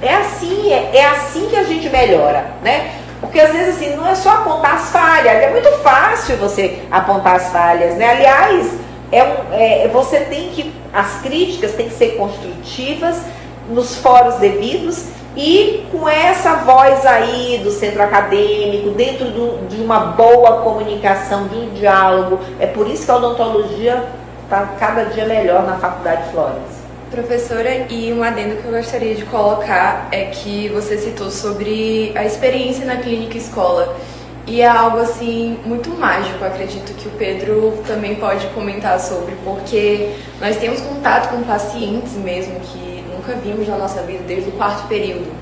É assim, é, é assim que a gente melhora, né? Porque às vezes assim, não é só apontar as falhas, é muito fácil você apontar as falhas, né? Aliás, é, um, é, você tem que, as críticas têm que ser construtivas nos fóruns devidos e com essa voz aí do centro acadêmico, dentro do, de uma boa comunicação, de um diálogo. É por isso que a odontologia está cada dia melhor na Faculdade Flores. Professora, e um adendo que eu gostaria de colocar é que você citou sobre a experiência na clínica escola. E é algo assim muito mágico, acredito que o Pedro também pode comentar sobre, porque nós temos contato com pacientes mesmo que nunca vimos na nossa vida desde o quarto período.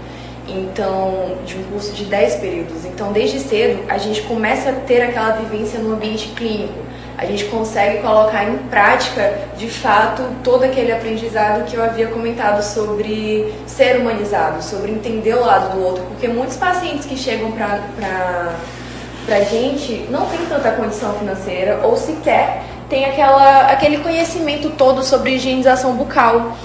Então, de um curso de 10 períodos. Então, desde cedo, a gente começa a ter aquela vivência no ambiente clínico. A gente consegue colocar em prática, de fato, todo aquele aprendizado que eu havia comentado sobre ser humanizado, sobre entender o lado do outro, porque muitos pacientes que chegam para pra gente não tem tanta condição financeira ou sequer tem aquela, aquele conhecimento todo sobre higienização bucal.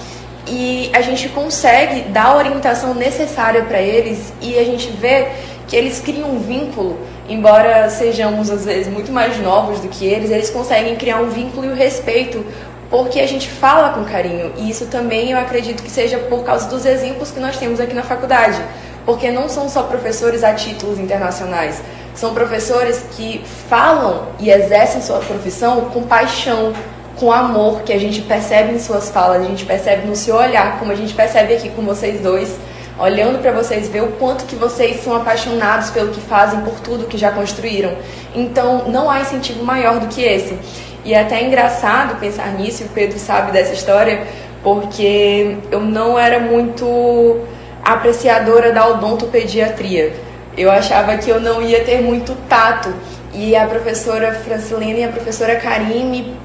E a gente consegue dar a orientação necessária para eles e a gente vê que eles criam um vínculo, embora sejamos às vezes muito mais novos do que eles, eles conseguem criar um vínculo e o respeito porque a gente fala com carinho. E isso também eu acredito que seja por causa dos exemplos que nós temos aqui na faculdade, porque não são só professores a títulos internacionais. São professores que falam e exercem sua profissão com paixão, com amor, que a gente percebe em suas falas, a gente percebe no seu olhar, como a gente percebe aqui com vocês dois, olhando para vocês, ver o quanto que vocês são apaixonados pelo que fazem, por tudo que já construíram. Então, não há incentivo maior do que esse. E é até engraçado pensar nisso, e o Pedro sabe dessa história, porque eu não era muito apreciadora da odontopediatria. Eu achava que eu não ia ter muito tato. E a professora Francilena e a professora Karine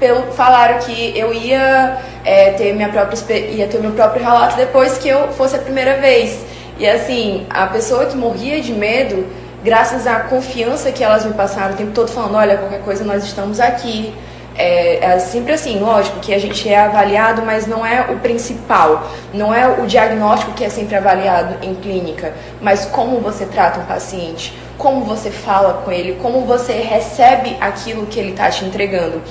pelo, falaram que eu ia é, ter minha própria ia ter meu próprio relato depois que eu fosse a primeira vez. E assim, a pessoa que morria de medo, graças à confiança que elas me passaram o tempo todo falando, olha, qualquer coisa nós estamos aqui. É, é, sempre assim, lógico que a gente é avaliado, mas não é o principal. Não é o diagnóstico que é sempre avaliado em clínica, mas como você trata um paciente, como você fala com ele, como você recebe aquilo que ele está te entregando.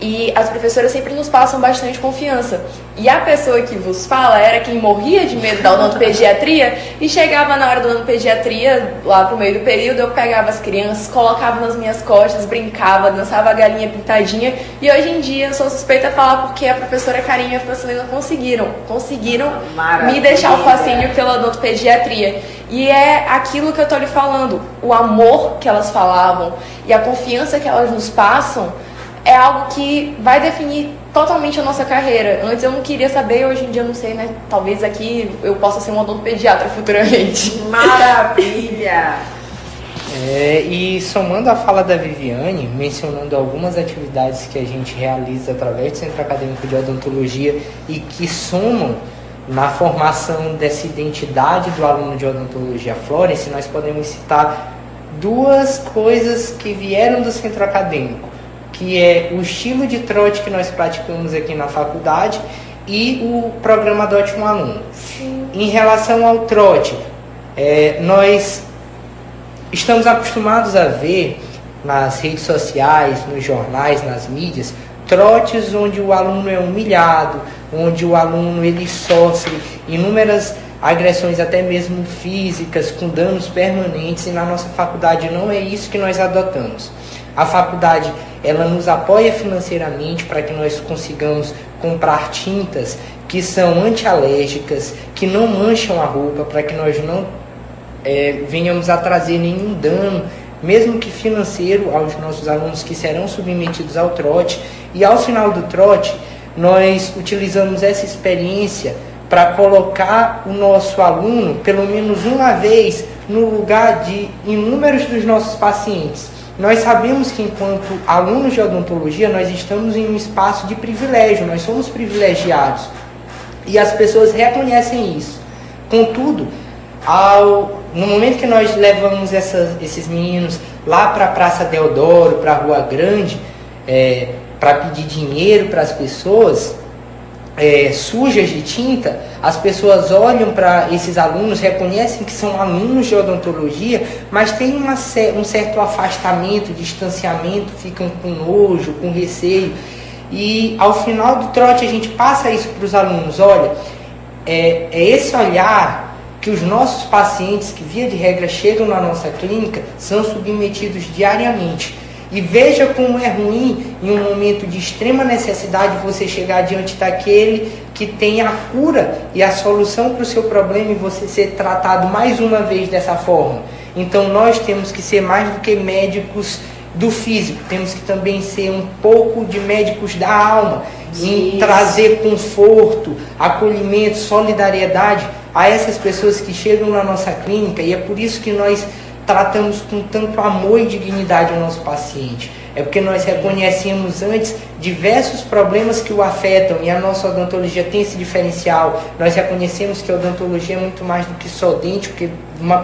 E as professoras sempre nos passam bastante confiança. E a pessoa que vos fala era quem morria de medo da odontopediatria e chegava na hora da odontopediatria, lá pro meio do período, eu pegava as crianças, colocava nas minhas costas, brincava, dançava a galinha pintadinha. E hoje em dia eu sou suspeita a falar porque a professora Carinha e a professora conseguiram, conseguiram Maravilha. me deixar o fascínio pela odontopediatria. E é aquilo que eu tô lhe falando, o amor que elas falavam e a confiança que elas nos passam é algo que vai definir totalmente a nossa carreira. Antes eu não queria saber, hoje em dia eu não sei, né? Talvez aqui eu possa ser um odontopediatra futuramente. Maravilha! É, e somando a fala da Viviane, mencionando algumas atividades que a gente realiza através do Centro Acadêmico de Odontologia e que somam na formação dessa identidade do aluno de odontologia Florence, nós podemos citar duas coisas que vieram do centro acadêmico que é o estilo de trote que nós praticamos aqui na faculdade e o programa Dote um Aluno. Sim. Em relação ao trote, é, nós estamos acostumados a ver nas redes sociais, nos jornais, nas mídias, trotes onde o aluno é humilhado, onde o aluno ele sofre inúmeras agressões até mesmo físicas, com danos permanentes, e na nossa faculdade não é isso que nós adotamos. A faculdade ela nos apoia financeiramente para que nós consigamos comprar tintas que são antialérgicas, que não mancham a roupa, para que nós não é, venhamos a trazer nenhum dano, mesmo que financeiro, aos nossos alunos que serão submetidos ao trote. E ao final do trote, nós utilizamos essa experiência para colocar o nosso aluno, pelo menos uma vez, no lugar de inúmeros dos nossos pacientes nós sabemos que enquanto alunos de odontologia, nós estamos em um espaço de privilégio, nós somos privilegiados. E as pessoas reconhecem isso. Contudo, ao, no momento que nós levamos essas, esses meninos lá para a Praça Deodoro, para a Rua Grande, é, para pedir dinheiro para as pessoas, é, sujas de tinta, as pessoas olham para esses alunos, reconhecem que são alunos de odontologia, mas tem uma, um certo afastamento, distanciamento, ficam com nojo, com receio. E ao final do trote a gente passa isso para os alunos: olha, é, é esse olhar que os nossos pacientes, que via de regra chegam na nossa clínica, são submetidos diariamente. E veja como é ruim, em um momento de extrema necessidade, você chegar diante daquele que tem a cura e a solução para o seu problema e você ser tratado mais uma vez dessa forma. Então nós temos que ser mais do que médicos do físico, temos que também ser um pouco de médicos da alma, em trazer conforto, acolhimento, solidariedade a essas pessoas que chegam na nossa clínica. E é por isso que nós tratamos com tanto amor e dignidade o nosso paciente. É porque nós reconhecemos antes diversos problemas que o afetam e a nossa odontologia tem esse diferencial. Nós reconhecemos que a odontologia é muito mais do que só dente, porque uma,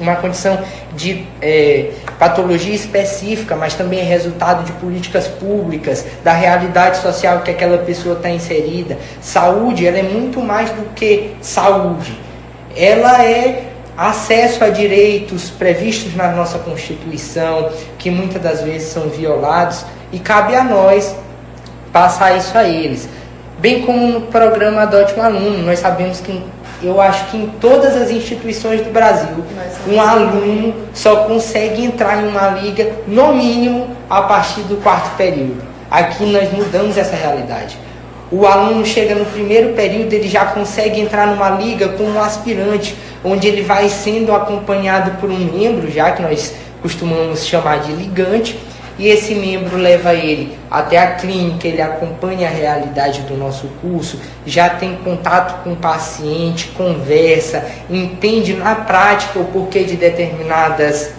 uma condição de é, patologia específica, mas também é resultado de políticas públicas, da realidade social que aquela pessoa está inserida. Saúde, ela é muito mais do que saúde. Ela é acesso a direitos previstos na nossa Constituição, que muitas das vezes são violados, e cabe a nós passar isso a eles. Bem como no programa Adote um Aluno, nós sabemos que eu acho que em todas as instituições do Brasil, um aluno só consegue entrar em uma liga, no mínimo, a partir do quarto período. Aqui nós mudamos essa realidade. o aluno chega no primeiro período, ele já consegue entrar numa liga como um aspirante, onde ele vai sendo acompanhado por um membro, já que nós costumamos chamar de ligante, e esse membro leva ele até a clínica, ele acompanha a realidade do nosso curso, já tem contato com o paciente, conversa, entende na prática o porquê de determinadas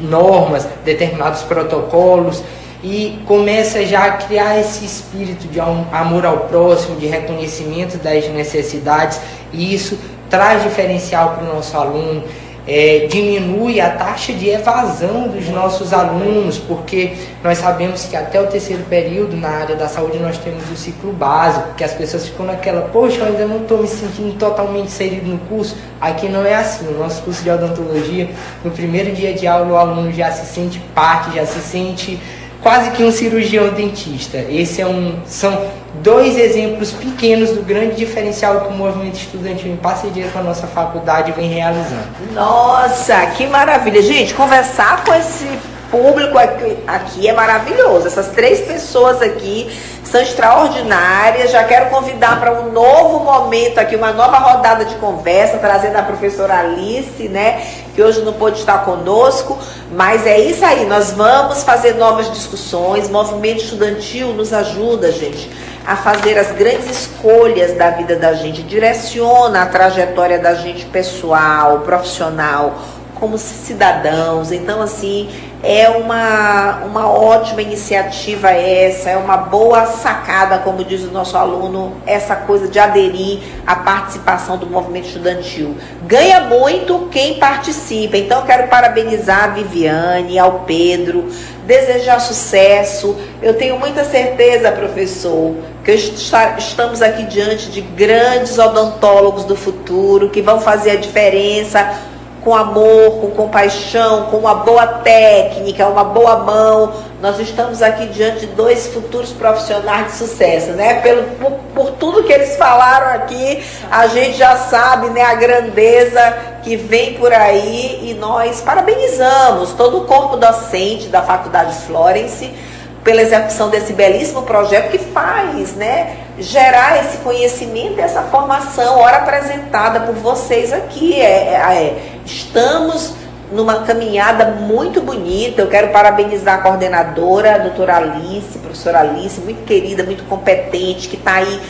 normas, determinados protocolos e começa já a criar esse espírito de amor ao próximo, de reconhecimento das necessidades, e isso traz diferencial para o nosso aluno é, diminui a taxa de evasão dos nossos alunos, porque nós sabemos que até o terceiro período na área da saúde nós temos o ciclo básico, que as pessoas ficam naquela, poxa, eu ainda não estou me sentindo totalmente inserido no curso. Aqui não é assim. O nosso curso de odontologia, no primeiro dia de aula, o aluno já se sente parte, já se sente quase que um cirurgião dentista. Esse é um, são dois exemplos pequenos do grande diferencial que o movimento estudantil em parceria com a nossa faculdade vem realizando. Nossa, que maravilha. Gente, conversar com esse público aqui, aqui é maravilhoso. Essas três pessoas aqui são extraordinárias. Já quero convidar para um novo momento aqui, uma nova rodada de conversa, trazendo a professora Alice, né? Que hoje não pôde estar conosco, mas é isso aí. Nós vamos fazer novas discussões. Movimento estudantil nos ajuda, gente, a fazer as grandes escolhas da vida da gente, direciona a trajetória da gente pessoal, profissional como cidadãos. Então, assim, é uma, uma ótima iniciativa essa, é uma boa sacada, como diz o nosso aluno, essa coisa de aderir à participação do movimento estudantil. Ganha muito quem participa. Então, quero parabenizar a Viviane, ao Pedro, desejar sucesso. Eu tenho muita certeza, professor, que estamos aqui diante de grandes odontólogos do futuro que vão fazer a diferença com amor, com compaixão, com uma boa técnica, uma boa mão. Nós estamos aqui diante de dois futuros profissionais de sucesso, né? Pelo, por, por tudo que eles falaram aqui, a gente já sabe, né, a grandeza que vem por aí e nós parabenizamos todo o corpo docente da Faculdade Florence pela execução desse belíssimo projeto que faz, né, gerar esse conhecimento, essa formação, hora apresentada por vocês aqui. É, é, é, estamos numa caminhada muito bonita. Eu quero parabenizar a coordenadora, a doutora Alice, professora Alice, muito querida, muito competente, que está aí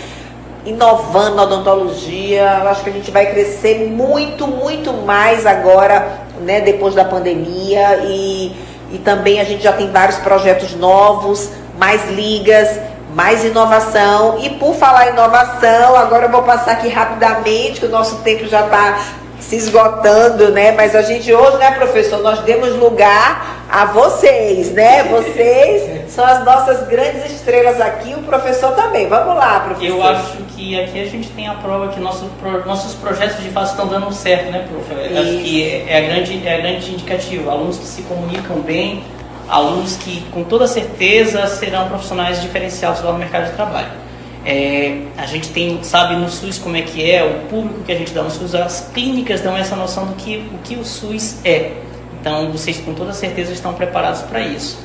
inovando na odontologia. Eu acho que a gente vai crescer muito, muito mais agora, né, depois da pandemia e e também a gente já tem vários projetos novos, mais ligas, mais inovação. E por falar em inovação, agora eu vou passar aqui rapidamente, que o nosso tempo já está se esgotando, né? Mas a gente hoje, né, professor, nós demos lugar a vocês, né? Vocês são as nossas grandes estrelas aqui, o professor também. Vamos lá, professor. Eu acho que aqui a gente tem a prova que nosso, nossos projetos de fato estão dando certo, né, professor? Acho que é a grande, é a grande indicativa. Alunos que se comunicam bem, alunos que com toda certeza serão profissionais diferenciados lá no mercado de trabalho. É, a gente tem, sabe no SUS como é que é, o público que a gente dá no SUS, as clínicas dão essa noção do que o, que o SUS é. Então, vocês com toda certeza estão preparados para isso.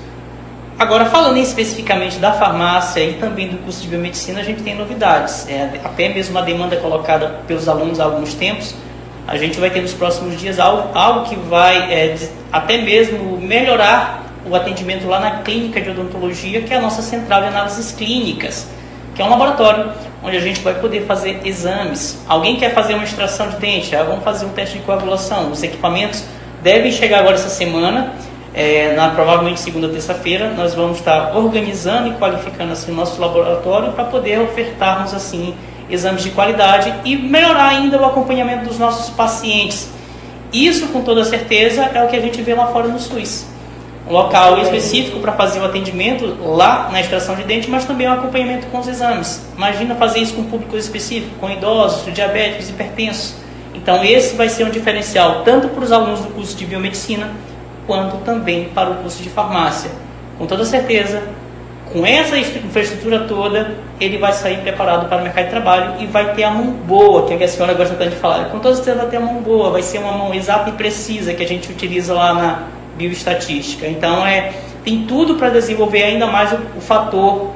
Agora, falando especificamente da farmácia e também do curso de biomedicina, a gente tem novidades. É, até mesmo a demanda colocada pelos alunos há alguns tempos, a gente vai ter nos próximos dias algo, algo que vai é, até mesmo melhorar o atendimento lá na clínica de odontologia, que é a nossa central de análises clínicas que é um laboratório onde a gente vai poder fazer exames. Alguém quer fazer uma extração de dente? Ah, vamos fazer um teste de coagulação. Os equipamentos devem chegar agora essa semana, é, na provavelmente segunda terça-feira. Nós vamos estar organizando e qualificando assim o nosso laboratório para poder ofertarmos assim exames de qualidade e melhorar ainda o acompanhamento dos nossos pacientes. Isso, com toda certeza, é o que a gente vê lá fora no SUS um local específico para fazer o atendimento lá na extração de dente, mas também o acompanhamento com os exames. Imagina fazer isso com público específico, com idosos, diabéticos, hipertensos. Então esse vai ser um diferencial tanto para os alunos do curso de biomedicina quanto também para o curso de farmácia. Com toda certeza, com essa infraestrutura toda, ele vai sair preparado para o mercado de trabalho e vai ter a mão boa, que a senhora gosta tanto de falar. Com toda certeza vai ter a mão boa, vai ser uma mão exata e precisa que a gente utiliza lá na bioestatística. Então, é, tem tudo para desenvolver ainda mais o, o, fator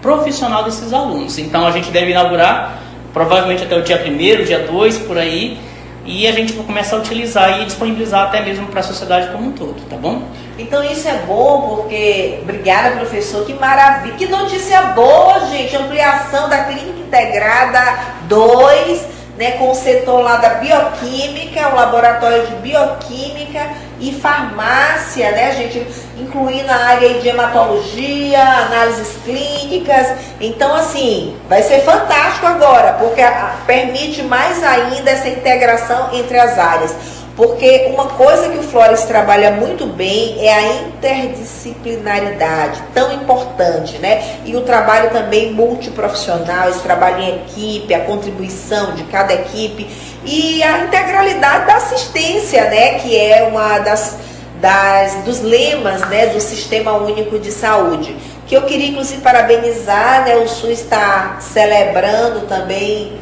profissional desses alunos. Então a gente deve inaugurar provavelmente até o dia 1 dia 2, por aí, e a gente vai começar a utilizar e disponibilizar até mesmo para a sociedade como um todo, tá bom? Então isso é bom porque, obrigada professor, que maravilha, que notícia boa gente, ampliação da clínica integrada 2, né, com o setor lá da bioquímica, o laboratório de bioquímica e farmácia, né, gente, incluindo a área de hematologia, análises clínicas. Então, assim, vai ser fantástico agora, porque permite mais ainda essa integração entre as áreas. Porque uma coisa que o Flores trabalha muito bem é a interdisciplinaridade, tão importante, né? E o trabalho também multiprofissional, esse trabalho em equipe, a contribuição de cada equipe e a integralidade da assistência, né? Que é uma das, das dos lemas, né? Do Sistema Único de Saúde. Que eu queria, inclusive, parabenizar, né? O SUS está celebrando também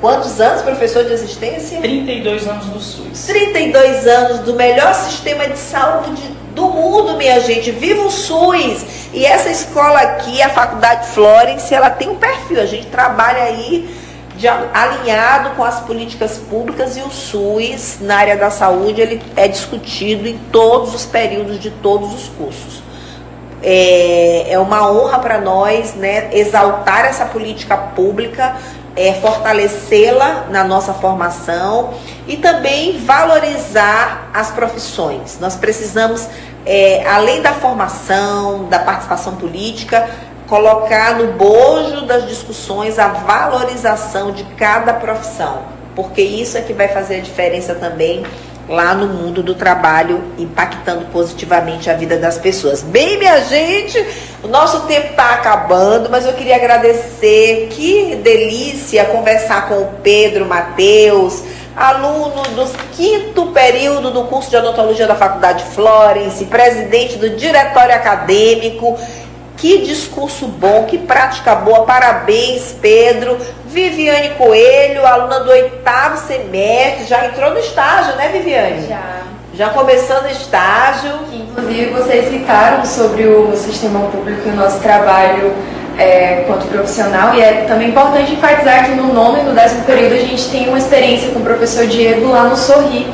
Quantos anos, professor de assistência? 32 anos do SUS. 32 anos do melhor sistema de saúde do mundo, minha gente. Viva o SUS! E essa escola aqui, a Faculdade Florence, ela tem um perfil. A gente trabalha aí de, alinhado com as políticas públicas e o SUS, na área da saúde, ele é discutido em todos os períodos de todos os cursos. É, é uma honra para nós né, exaltar essa política pública é, fortalecê-la na nossa formação e também valorizar as profissões. Nós precisamos, é, além da formação, da participação política, colocar no bojo das discussões a valorização de cada profissão, porque isso é que vai fazer a diferença também lá no mundo do trabalho, impactando positivamente a vida das pessoas. Bem, minha gente, o nosso tempo está acabando, mas eu queria agradecer. Que delícia conversar com o Pedro Mateus, aluno do quinto período do curso de odontologia da Faculdade Florence, presidente do diretório acadêmico. Que discurso bom, que prática boa. Parabéns, Pedro. Viviane Coelho, aluna do oitavo semestre, já entrou no estágio, né, Viviane? Já. Já começando o estágio. Inclusive, vocês citaram sobre o sistema público e o nosso trabalho é, quanto profissional, e é também importante enfatizar que no nono e no décimo período a gente tem uma experiência com o professor Diego lá no Sorri,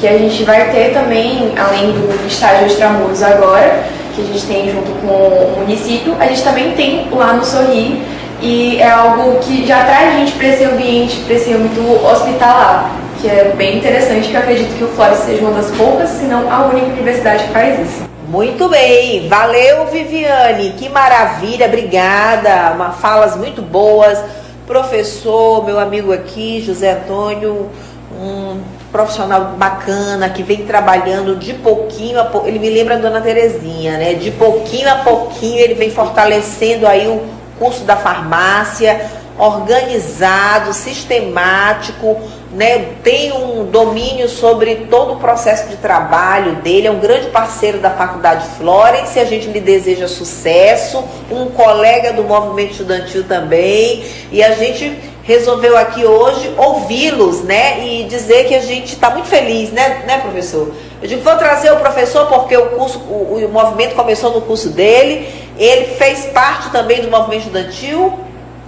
que a gente vai ter também, além do estágio extramuros agora, que a gente tem junto com o município, a gente também tem lá no Sorri e é algo que já traz gente para esse ambiente, para esse âmbito hospitalar, que é bem interessante, que eu acredito que o Flores seja uma das poucas, se não a única universidade que faz isso. Muito bem, valeu Viviane, que maravilha, obrigada, uma falas muito boas. Professor, meu amigo aqui, José Antônio, um profissional bacana que vem trabalhando de pouquinho a pouquinho. Ele me lembra a dona Terezinha, né? De pouquinho a pouquinho ele vem fortalecendo aí o curso da farmácia, organizado, sistemático, né? Tem um domínio sobre todo o processo de trabalho dele, é um grande parceiro da Faculdade Florence, a gente lhe deseja sucesso, um colega do movimento estudantil também, e a gente resolveu aqui hoje ouvi-los, né? E dizer que a gente está muito feliz, né, né, professor? Eu digo, vou trazer o professor porque o curso, o, o movimento começou no curso dele, ele fez parte também do movimento estudantil,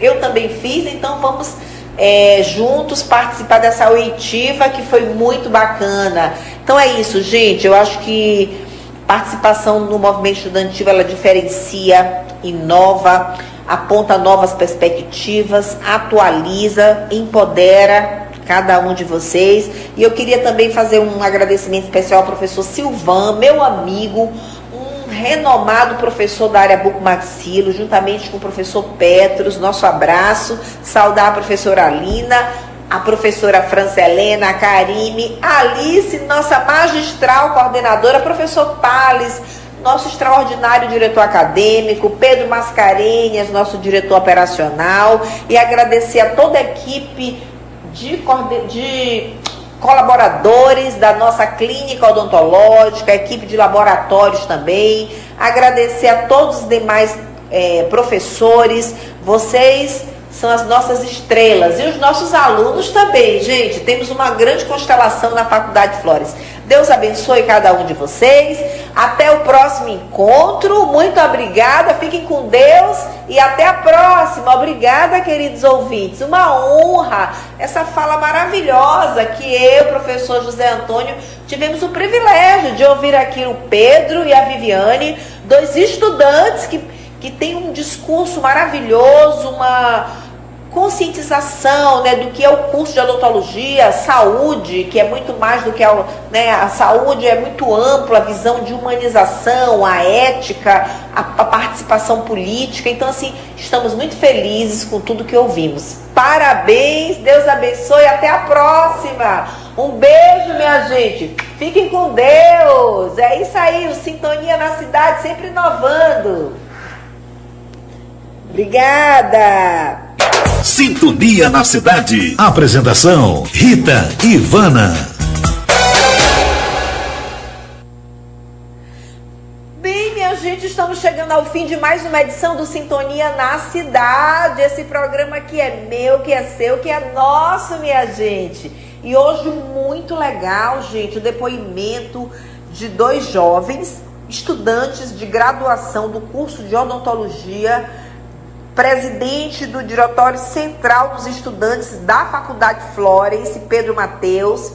eu também fiz, então vamos é, juntos participar dessa oitiva que foi muito bacana. Então é isso, gente. Eu acho que participação no movimento estudantil ela diferencia, inova aponta novas perspectivas, atualiza, empodera cada um de vocês. E eu queria também fazer um agradecimento especial ao professor Silvan, meu amigo, um renomado professor da área bucomaxilo, juntamente com o professor Petros, nosso abraço, saudar a professora Alina, a professora Francelena, a Karime, a Alice, nossa magistral coordenadora, professor Pales, nosso extraordinário diretor acadêmico, Pedro Mascarenhas, nosso diretor operacional, e agradecer a toda a equipe de, de colaboradores da nossa clínica odontológica, a equipe de laboratórios também, agradecer a todos os demais é, professores, vocês são as nossas estrelas e os nossos alunos também, gente. Temos uma grande constelação na Faculdade Flores. Deus abençoe cada um de vocês. Até o próximo encontro. Muito obrigada. Fiquem com Deus e até a próxima. Obrigada, queridos ouvintes. Uma honra essa fala maravilhosa que eu, professor José Antônio, tivemos o privilégio de ouvir aqui o Pedro e a Viviane, dois estudantes que, que têm um discurso maravilhoso, uma conscientização né, do que é o curso de odontologia, saúde, que é muito mais do que a, né, a saúde, é muito ampla, a visão de humanização, a ética, a, a participação política. Então, assim, estamos muito felizes com tudo que ouvimos. Parabéns, Deus abençoe, até a próxima. Um beijo, minha gente. Fiquem com Deus. É isso aí, o Sintonia na Cidade, sempre inovando. Obrigada. Sintonia na cidade. Apresentação: Rita Ivana. Bem, minha gente, estamos chegando ao fim de mais uma edição do Sintonia na Cidade. Esse programa que é meu, que é seu, que é nosso, minha gente. E hoje muito legal, gente, o depoimento de dois jovens estudantes de graduação do curso de odontologia presidente do Diretório Central dos Estudantes da Faculdade Florence, Pedro Mateus,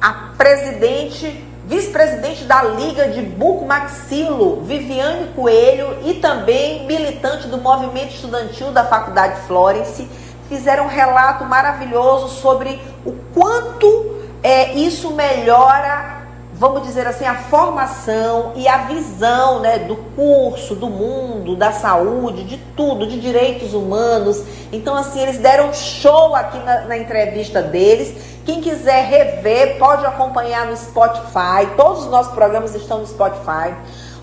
a presidente, vice-presidente da Liga de Buco Maxilo, Viviane Coelho, e também militante do movimento estudantil da Faculdade Florence, fizeram um relato maravilhoso sobre o quanto é, isso melhora vamos dizer assim, a formação e a visão né, do curso, do mundo, da saúde, de tudo, de direitos humanos. Então, assim, eles deram show aqui na, na entrevista deles. Quem quiser rever, pode acompanhar no Spotify. Todos os nossos programas estão no Spotify.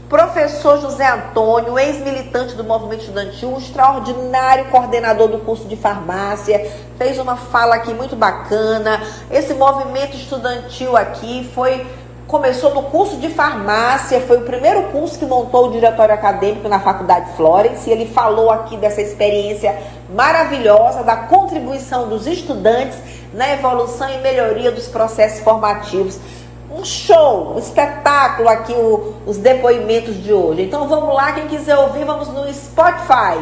Professor José Antônio, ex-militante do movimento estudantil, um extraordinário coordenador do curso de farmácia, fez uma fala aqui muito bacana. Esse movimento estudantil aqui foi começou no curso de farmácia, foi o primeiro curso que montou o diretório acadêmico na Faculdade Florence, e ele falou aqui dessa experiência maravilhosa da contribuição dos estudantes na evolução e melhoria dos processos formativos. Um show, um espetáculo aqui o, os depoimentos de hoje. Então vamos lá, quem quiser ouvir, vamos no Spotify.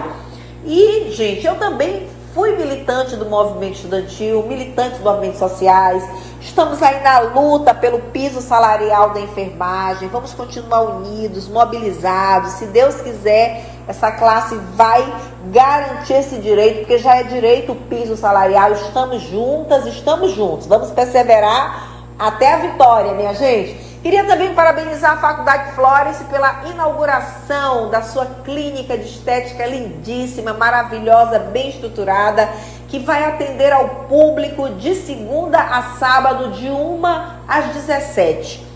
E, gente, eu também fui militante do movimento estudantil, militante dos movimentos sociais, Estamos aí na luta pelo piso salarial da enfermagem. Vamos continuar unidos, mobilizados. Se Deus quiser, essa classe vai garantir esse direito, porque já é direito o piso salarial. Estamos juntas, estamos juntos. Vamos perseverar até a vitória, minha gente. Queria também parabenizar a Faculdade Florence pela inauguração da sua clínica de estética lindíssima, maravilhosa, bem estruturada que vai atender ao público de segunda a sábado, de 1 às 17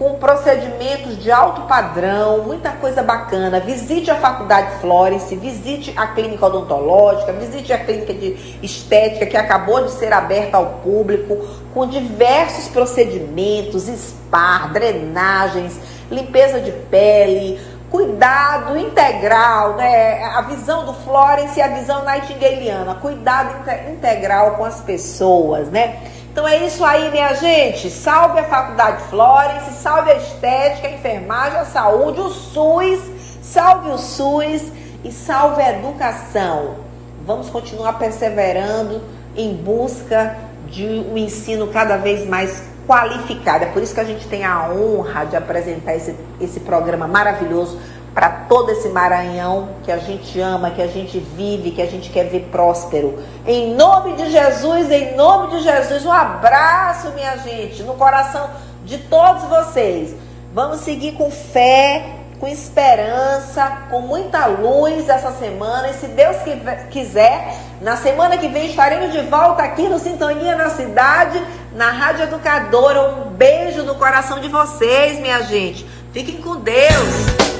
com procedimentos de alto padrão, muita coisa bacana. Visite a Faculdade Florence, visite a clínica odontológica, visite a clínica de estética que acabou de ser aberta ao público, com diversos procedimentos, spa, drenagens, limpeza de pele, cuidado integral, né? A visão do Florence e a visão nightingaleana, cuidado integral com as pessoas, né? Então é isso aí, minha gente. Salve a Faculdade Florence, salve a estética, a enfermagem, a saúde, o SUS, salve o SUS e salve a educação. Vamos continuar perseverando em busca de um ensino cada vez mais qualificada. É por isso que a gente tem a honra de apresentar esse, esse programa maravilhoso para todo esse Maranhão que a gente ama, que a gente vive, que a gente quer ver próspero. Em nome de Jesus, em nome de Jesus, um abraço, minha gente, no coração de todos vocês. Vamos seguir com fé, com esperança, com muita luz essa semana. E se Deus quiser, na semana que vem estaremos de volta aqui no Sintonia na Cidade, na Rádio Educadora. Um beijo no coração de vocês, minha gente. Fiquem com Deus.